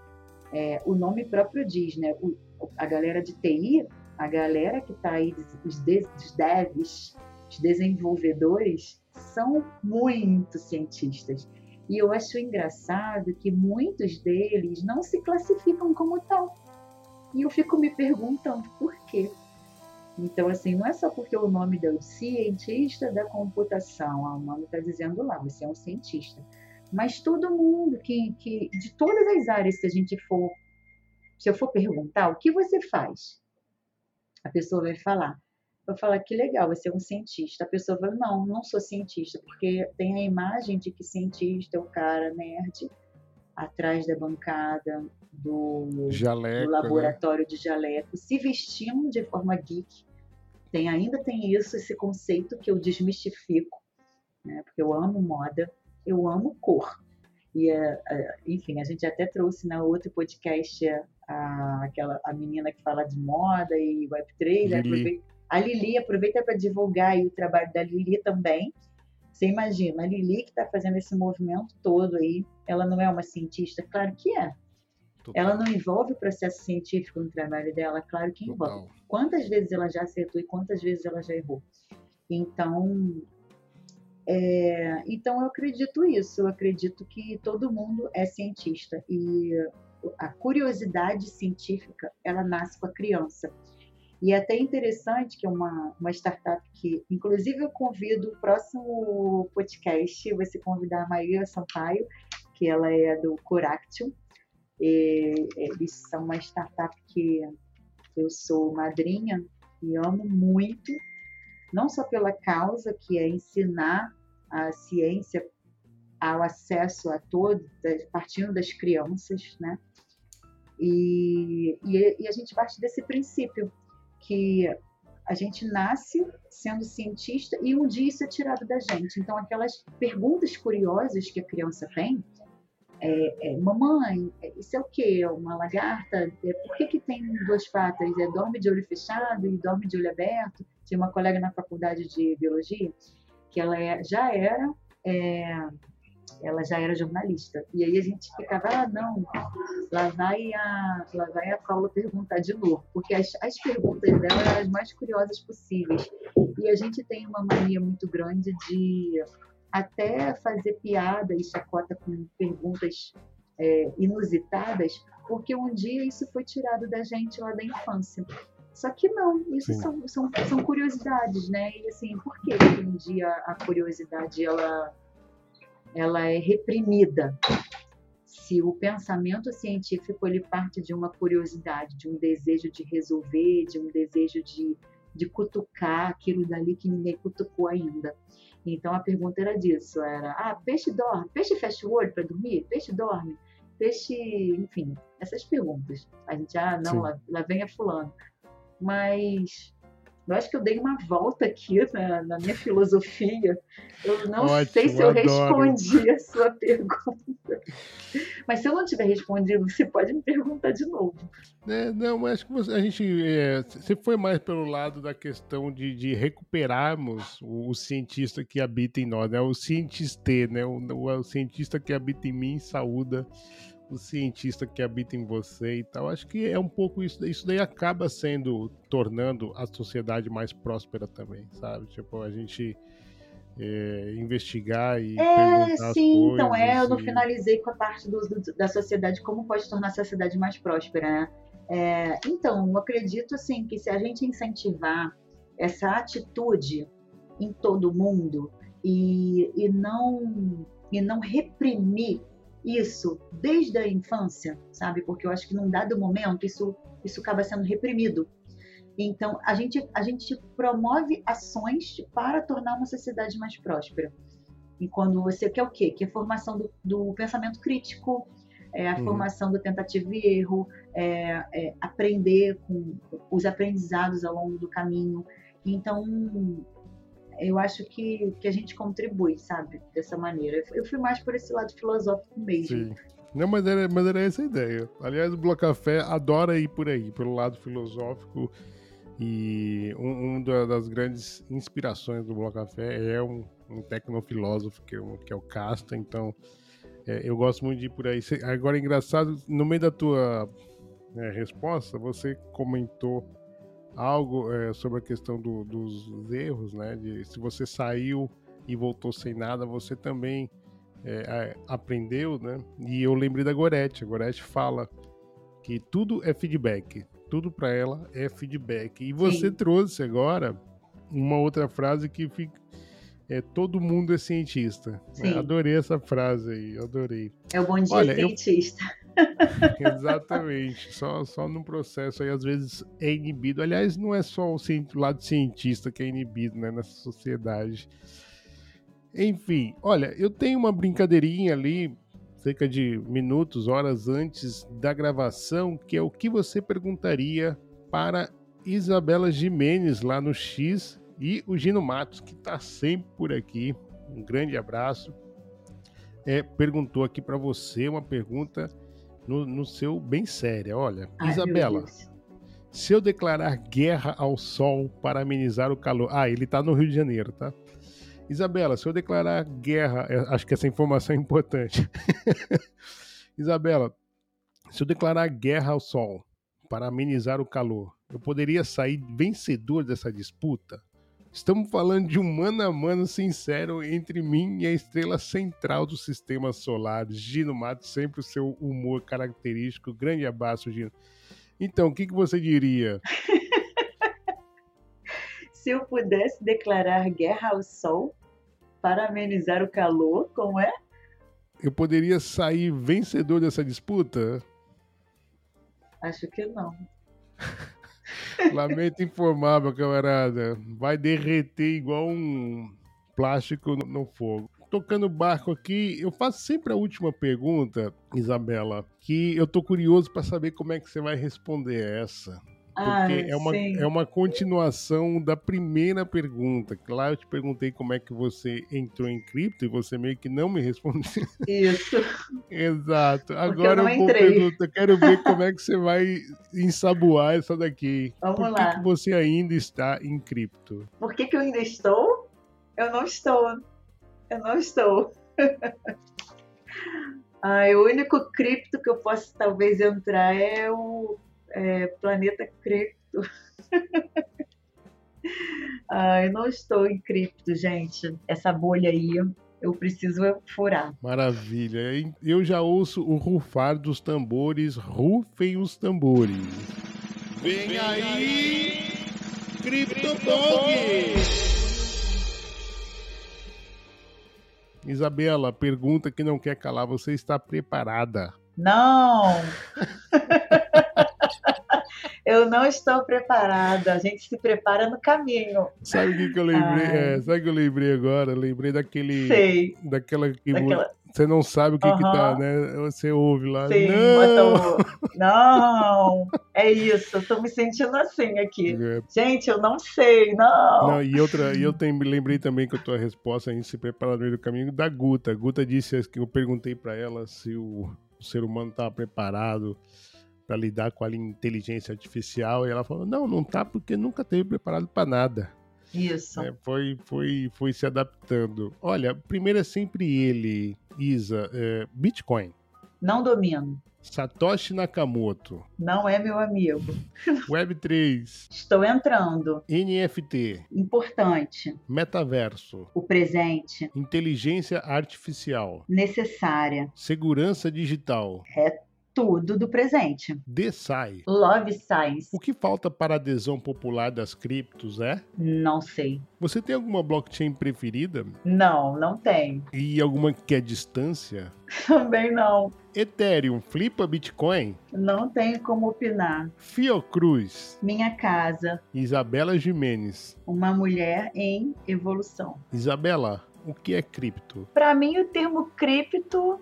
É, o nome próprio diz, né? O, a galera de TI, a galera que está aí, os, de, os devs, os desenvolvedores, são muito cientistas. E eu acho engraçado que muitos deles não se classificam como tal. E eu fico me perguntando por quê. Então, assim, não é só porque o nome deu cientista da computação, ah, o nome está dizendo lá, você é um cientista. Mas todo mundo que, que, de todas as áreas que a gente for, se eu for perguntar, o que você faz? A pessoa vai falar, vai falar que legal, você é um cientista. A pessoa vai, não, não sou cientista, porque tem a imagem de que cientista é o cara nerd atrás da bancada do, Jaleco, do laboratório né? de jaleco, se vestindo de forma geek. Tem, ainda tem isso, esse conceito que eu desmistifico, né? porque eu amo moda, eu amo cor. E, uh, enfim, a gente até trouxe na outro podcast a, aquela, a menina que fala de moda e Web3. Lili. Aproveita, a Lili aproveita para divulgar o trabalho da Lili também. Você imagina, a Lili que está fazendo esse movimento todo aí, ela não é uma cientista? Claro que é. Total. Ela não envolve o processo científico no trabalho dela? Claro que envolve. Total. Quantas vezes ela já acertou e quantas vezes ela já errou? Então, é, então eu acredito isso, eu acredito que todo mundo é cientista e a curiosidade científica ela nasce com a criança. E é até interessante que é uma, uma startup que, inclusive, eu convido o próximo podcast, você convidar a Maria Sampaio, que ela é do Coractium. E, eles são uma startup que eu sou madrinha e amo muito não só pela causa, que é ensinar a ciência ao acesso a todos, partindo das crianças, né? E, e, e, a gente parte desse princípio que a gente nasce sendo cientista e um dia isso é tirado da gente. Então, aquelas perguntas curiosas que a criança tem, é, é, mamãe, isso é o quê? Uma lagarta? É, por que, que tem duas patas? É, dorme de olho fechado e dorme de olho aberto? Tinha uma colega na faculdade de biologia que ela é, já era é, ela já era jornalista. E aí a gente ficava, ah, não, lá vai a, lá vai a Paula perguntar de novo, porque as, as perguntas dela eram as mais curiosas possíveis. E a gente tem uma mania muito grande de até fazer piada e chacota com perguntas é, inusitadas, porque um dia isso foi tirado da gente lá da infância. Só que não, isso são, são, são, curiosidades, né? E assim, por que um dia a curiosidade ela, ela é reprimida? Se o pensamento científico ele parte de uma curiosidade, de um desejo de resolver, de um desejo de, de cutucar aquilo dali que ninguém cutucou ainda. Então a pergunta era disso, era, ah, peixe dorme, peixe fecha o olho para dormir, peixe dorme, peixe, enfim, essas perguntas. A gente, ah, não, lá, lá, vem a fulano. Mas eu acho que eu dei uma volta aqui na, na minha filosofia. Eu não Ótimo, sei se eu adoro. respondi a sua pergunta. Mas se eu não tiver respondido, você pode me perguntar de novo. É, não, mas acho que você, a gente. É, você foi mais pelo lado da questão de, de recuperarmos o, o, cientista que habita em nós, né? O cientista, né? O, o, o cientista que habita em mim saúda o cientista que habita em você e tal. Acho que é um pouco isso. Isso daí acaba sendo tornando a sociedade mais próspera também, sabe? Tipo, a gente é, investigar e é, sim, então é. Eu não finalizei com a parte do, do, da sociedade, como pode tornar a sociedade mais próspera, né? É, então, eu acredito assim que se a gente incentivar essa atitude em todo mundo e, e não e não reprimir isso desde a infância, sabe? Porque eu acho que num dado momento isso isso acaba sendo reprimido. Então a gente a gente promove ações para tornar uma sociedade mais próspera. E quando você quer o quê? Que é a formação do, do pensamento crítico, é a uhum. formação do tentativa e erro, é, é aprender com os aprendizados ao longo do caminho. Então, eu acho que, que a gente contribui, sabe, dessa maneira. Eu fui mais por esse lado filosófico mesmo. Sim. Não, mas era, mas era essa a ideia. Aliás, o Bloco Café adora ir por aí, pelo lado filosófico. E um, um das grandes inspirações do Bloco Café é um, um tecnofilósofo que, é que é o Casta, então é, eu gosto muito de ir por aí. Agora, engraçado, no meio da tua é, resposta, você comentou algo é, sobre a questão do, dos erros, né? De se você saiu e voltou sem nada, você também é, aprendeu, né? E eu lembrei da Gorete. A Gorete fala que tudo é feedback. Tudo para ela é feedback. E você Sim. trouxe agora uma outra frase que fica, é todo mundo é cientista. Né? Adorei essa frase aí, adorei. É o bom dia Olha, cientista. Eu... Exatamente. Só, só no processo aí, às vezes, é inibido. Aliás, não é só o lado cientista que é inibido né, nessa sociedade. Enfim, olha, eu tenho uma brincadeirinha ali, cerca de minutos, horas antes da gravação, que é o que você perguntaria para Isabela Jimenez lá no X e o Gino Matos, que está sempre por aqui. Um grande abraço. É, perguntou aqui para você uma pergunta no, no, seu bem séria. Olha, Ai, Isabela, se eu declarar guerra ao sol para amenizar o calor. Ah, ele está no Rio de Janeiro, tá? Isabela, se eu declarar guerra, é, acho que essa informação é importante. Isabela, se eu declarar guerra ao sol para amenizar o calor, eu poderia sair vencedor dessa disputa? Estamos falando de um mano a mano sincero entre mim e a estrela central do sistema solar, Gino Mato, sempre o seu humor característico. Grande abraço, Gino. Então, o que, que você diria? Se eu pudesse declarar guerra ao sol para amenizar o calor, como é? Eu poderia sair vencedor dessa disputa? Acho que não. Lamento informar, meu camarada. Vai derreter igual um plástico no fogo. Tocando barco aqui, eu faço sempre a última pergunta, Isabela, que eu tô curioso para saber como é que você vai responder essa. Porque é, uma, é uma continuação da primeira pergunta. Lá eu te perguntei como é que você entrou em cripto e você meio que não me respondeu. Isso. Exato. Agora eu, eu pergunta, quero ver como é que você vai ensaboar essa daqui. Vamos Por lá. que, que você ainda está em cripto? Por que, que eu ainda estou? Eu não estou. Eu não estou. ah, o único cripto que eu posso talvez entrar é o é, Planeta Cripto. ah, eu não estou em cripto, gente. Essa bolha aí eu preciso furar. Maravilha. Eu já ouço o rufar dos tambores. Rufem os tambores. Vem aí, CryptoDog! Isabela, pergunta que não quer calar. Você está preparada? Não! eu não estou preparada. A gente se prepara no caminho. Sabe o que, que eu lembrei? É, sabe o que eu lembrei agora? lembrei daquele. Sei. Daquela. daquela... Você não sabe o que, uhum. que tá, né? Você ouve lá. Sim, não! não! É isso, eu tô me sentindo assim aqui. É. Gente, eu não sei, não. não e outra, e eu tem, lembrei também que a tua resposta em se preparar no meio do caminho da Guta. A Guta disse que eu perguntei para ela se o, o ser humano estava preparado para lidar com a inteligência artificial e ela falou: não, não tá porque nunca teve preparado para nada. Isso. É, foi, foi, foi se adaptando. Olha, primeiro é sempre ele, Isa, é, Bitcoin. Não domino. Satoshi Nakamoto. Não é meu amigo. Web3. Estou entrando. NFT. Importante. Metaverso. O presente. Inteligência artificial. Necessária. Segurança digital. É tudo do presente. DeSci. Love Science. O que falta para a adesão popular das criptos é? Não sei. Você tem alguma blockchain preferida? Não, não tem. E alguma que é distância? Também não. Ethereum flipa Bitcoin? Não tenho como opinar. Fiocruz. Minha casa. Isabela Jimenez. Uma mulher em evolução. Isabela, o que é cripto? Para mim, o termo cripto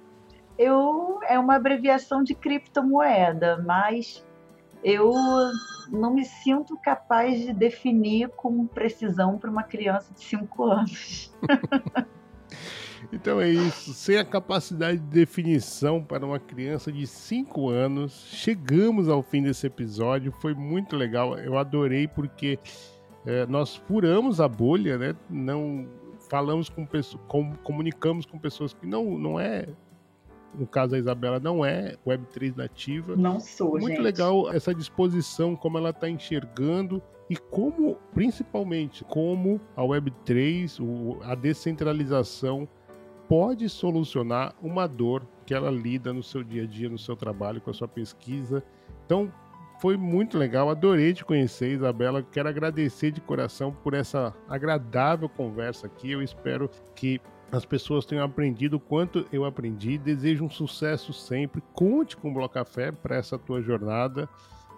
eu é uma abreviação de criptomoeda, mas eu não me sinto capaz de definir com precisão para uma criança de 5 anos. Então é isso. Sem a capacidade de definição para uma criança de 5 anos, chegamos ao fim desse episódio. Foi muito legal. Eu adorei porque é, nós furamos a bolha, né? Não falamos com pessoas, com, comunicamos com pessoas que não, não é no caso da Isabela, não é Web3 nativa. Não sou, Muito gente. legal essa disposição, como ela está enxergando e como, principalmente, como a Web3, o, a descentralização pode solucionar uma dor que ela lida no seu dia a dia, no seu trabalho, com a sua pesquisa. Então, foi muito legal, adorei te conhecer, Isabela. Quero agradecer de coração por essa agradável conversa aqui. Eu espero que as pessoas tenham aprendido o quanto eu aprendi. Desejo um sucesso sempre. Conte com o Bloco Café para essa tua jornada.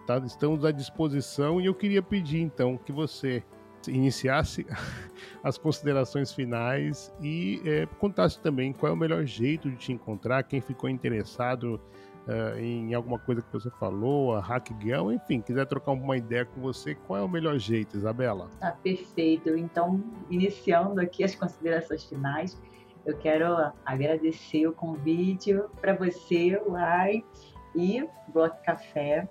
Tá? Estamos à disposição e eu queria pedir então que você iniciasse as considerações finais e é, contasse também qual é o melhor jeito de te encontrar, quem ficou interessado uh, em alguma coisa que você falou, a Hackgirl, enfim, quiser trocar uma ideia com você, qual é o melhor jeito, Isabela? Ah, perfeito. Então, iniciando aqui as considerações finais, eu quero agradecer o convite para você, Uai, e Bloco Café.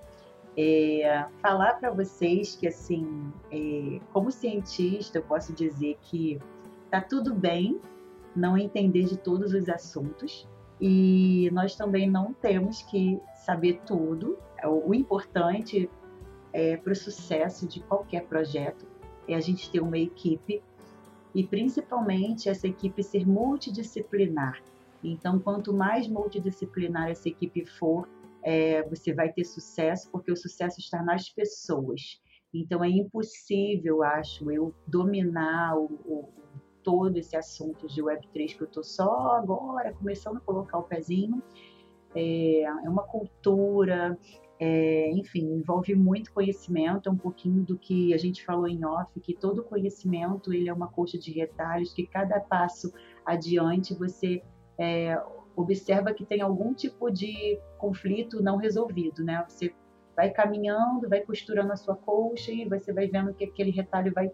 É, falar para vocês que, assim, é, como cientista, eu posso dizer que tá tudo bem não entender de todos os assuntos e nós também não temos que saber tudo. É, o importante é, para o sucesso de qualquer projeto é a gente ter uma equipe e principalmente essa equipe ser multidisciplinar. Então, quanto mais multidisciplinar essa equipe for, é, você vai ter sucesso, porque o sucesso está nas pessoas. Então, é impossível, acho eu, dominar o, o, todo esse assunto de Web3 que eu estou só agora começando a colocar o pezinho. É, é uma cultura, é, enfim, envolve muito conhecimento, é um pouquinho do que a gente falou em off, que todo conhecimento ele é uma coxa de retalhos, que cada passo adiante você é, observa que tem algum tipo de conflito não resolvido, né? Você vai caminhando, vai costurando a sua coxa e você vai vendo que aquele retalho vai,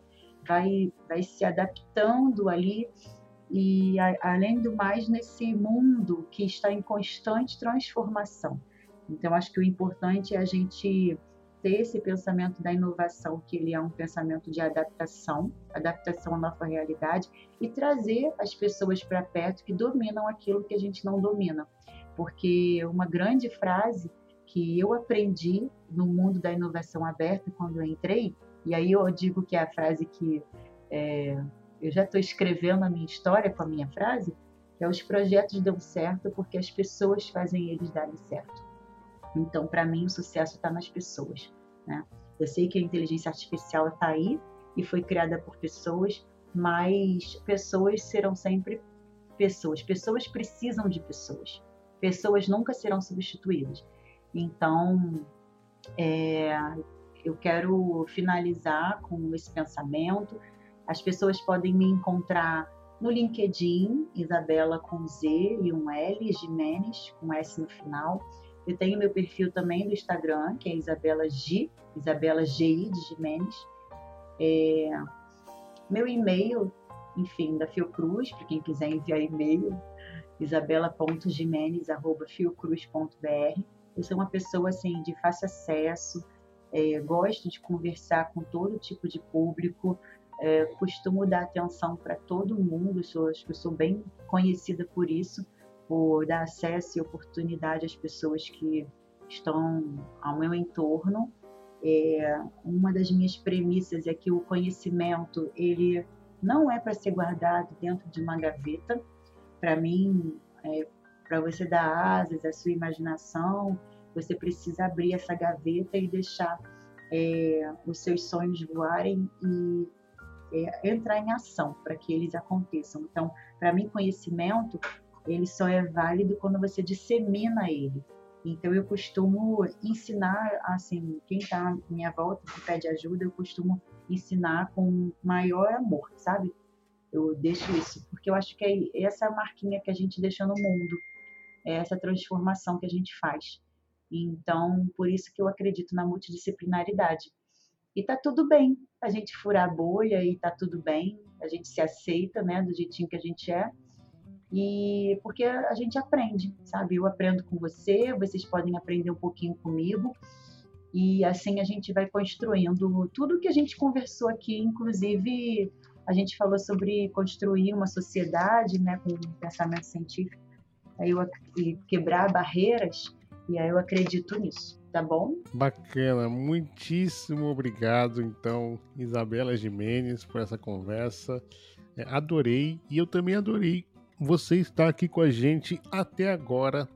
vai, vai se adaptando ali. E a, além do mais, nesse mundo que está em constante transformação. Então, acho que o importante é a gente ter esse pensamento da inovação, que ele é um pensamento de adaptação, adaptação à nova realidade, e trazer as pessoas para perto que dominam aquilo que a gente não domina. Porque uma grande frase que eu aprendi no mundo da inovação aberta quando eu entrei, e aí eu digo que é a frase que é, eu já estou escrevendo a minha história com a minha frase, que é os projetos dão certo porque as pessoas fazem eles darem certo. Então, para mim, o sucesso está nas pessoas. Né? Eu sei que a inteligência artificial está aí e foi criada por pessoas, mas pessoas serão sempre pessoas. Pessoas precisam de pessoas. Pessoas nunca serão substituídas. Então, é, eu quero finalizar com esse pensamento. As pessoas podem me encontrar no LinkedIn, Isabela com Z e um L, Jimenez, com S no final. Eu tenho meu perfil também no Instagram, que é Isabela G, Isabela GI de Jimenez. É, meu e-mail, enfim, da Fiocruz, para quem quiser enviar e-mail, isabela.jimenez.fiocruz.br. Eu sou uma pessoa assim de fácil acesso, é, gosto de conversar com todo tipo de público, é, costumo dar atenção para todo mundo, sou, acho que sou bem conhecida por isso por dar acesso e oportunidade às pessoas que estão ao meu entorno. É, uma das minhas premissas é que o conhecimento ele não é para ser guardado dentro de uma gaveta. Para mim, é, para você dar asas à sua imaginação, você precisa abrir essa gaveta e deixar é, os seus sonhos voarem e é, entrar em ação para que eles aconteçam. Então, para mim, conhecimento ele só é válido quando você dissemina ele. Então eu costumo ensinar, assim, quem está à minha volta, que pede ajuda, eu costumo ensinar com maior amor, sabe? Eu deixo isso, porque eu acho que é essa marquinha que a gente deixa no mundo, é essa transformação que a gente faz. Então, por isso que eu acredito na multidisciplinaridade. E tá tudo bem a gente furar a bolha e tá tudo bem, a gente se aceita, né, do jeitinho que a gente é E porque a gente aprende, sabe? Eu aprendo com você, vocês podem aprender um pouquinho comigo. E assim a gente vai construindo tudo que a gente conversou aqui, inclusive a gente falou sobre construir uma sociedade, né, com um pensamento científico, aí quebrar barreiras, e aí eu acredito nisso, tá bom? Bacana, muitíssimo obrigado, então, Isabela Jimenez, por essa conversa. É, adorei, e eu também adorei você estar aqui com a gente até agora.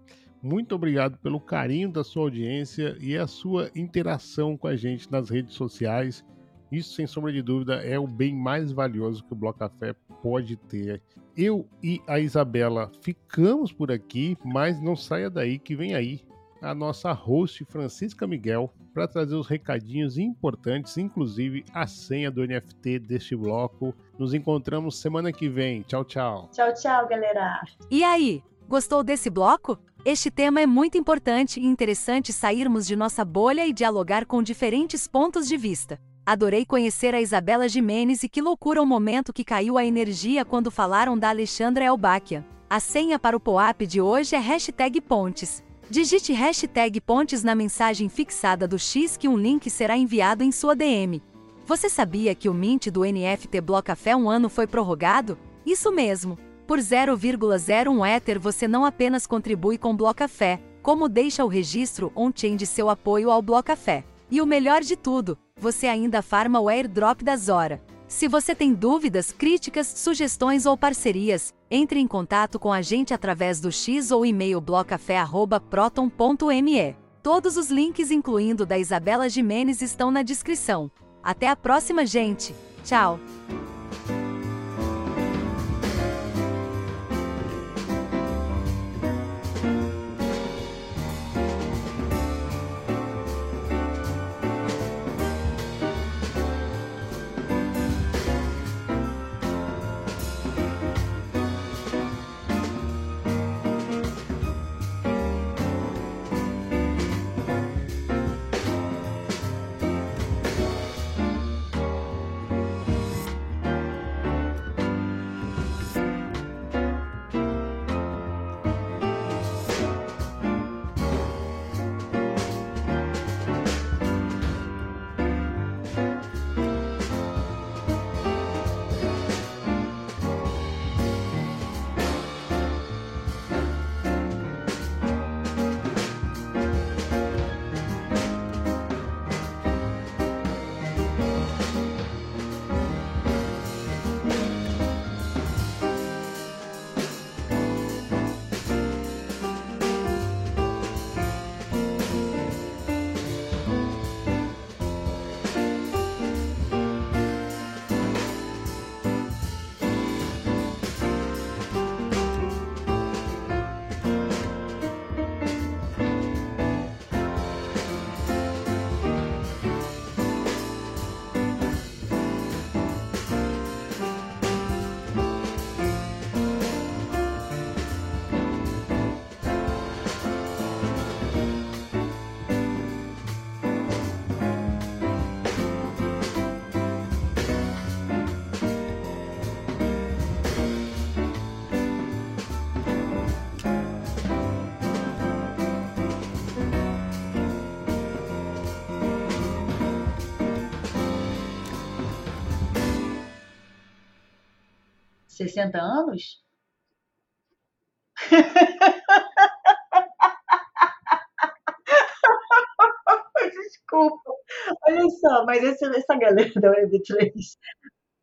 Muito obrigado pelo carinho da sua audiência e a sua interação com a gente nas redes sociais. Isso, sem sombra de dúvida, é o bem mais valioso que o Bloco Café pode ter. Eu e a Isabela ficamos por aqui, mas não saia daí que vem aí a nossa host Francisca Miguel para trazer os recadinhos importantes, inclusive a senha do NFT deste bloco. Nos encontramos semana que vem. Tchau, tchau. Tchau, tchau, galera. E aí, gostou desse bloco? Este tema é muito importante e interessante sairmos de nossa bolha e dialogar com diferentes pontos de vista. Adorei conhecer a Isabela Jimenez e que loucura o momento que caiu a energia quando falaram da Alexandra Elbáquia. A senha para o POAP de hoje é hashtag Pontes. Digite hashtag Pontes na mensagem fixada do X que um link será enviado em sua DM. Você sabia que o Mint do NFT Bloco Café um ano foi prorrogado? Isso mesmo! Por 0,01 Ether você não apenas contribui com Bloco Café, como deixa o registro on-chain de seu apoio ao Bloco Café. E o melhor de tudo, você ainda farma o airdrop da Zora. Se você tem dúvidas, críticas, sugestões ou parcerias, entre em contato com a gente através do X ou e-mail blocafé@proton.me. Todos os links, incluindo da Isabela Jimenez, estão na descrição. Até a próxima, gente. Tchau. 60 anos? Desculpa. Olha só, mas essa, galera da Web3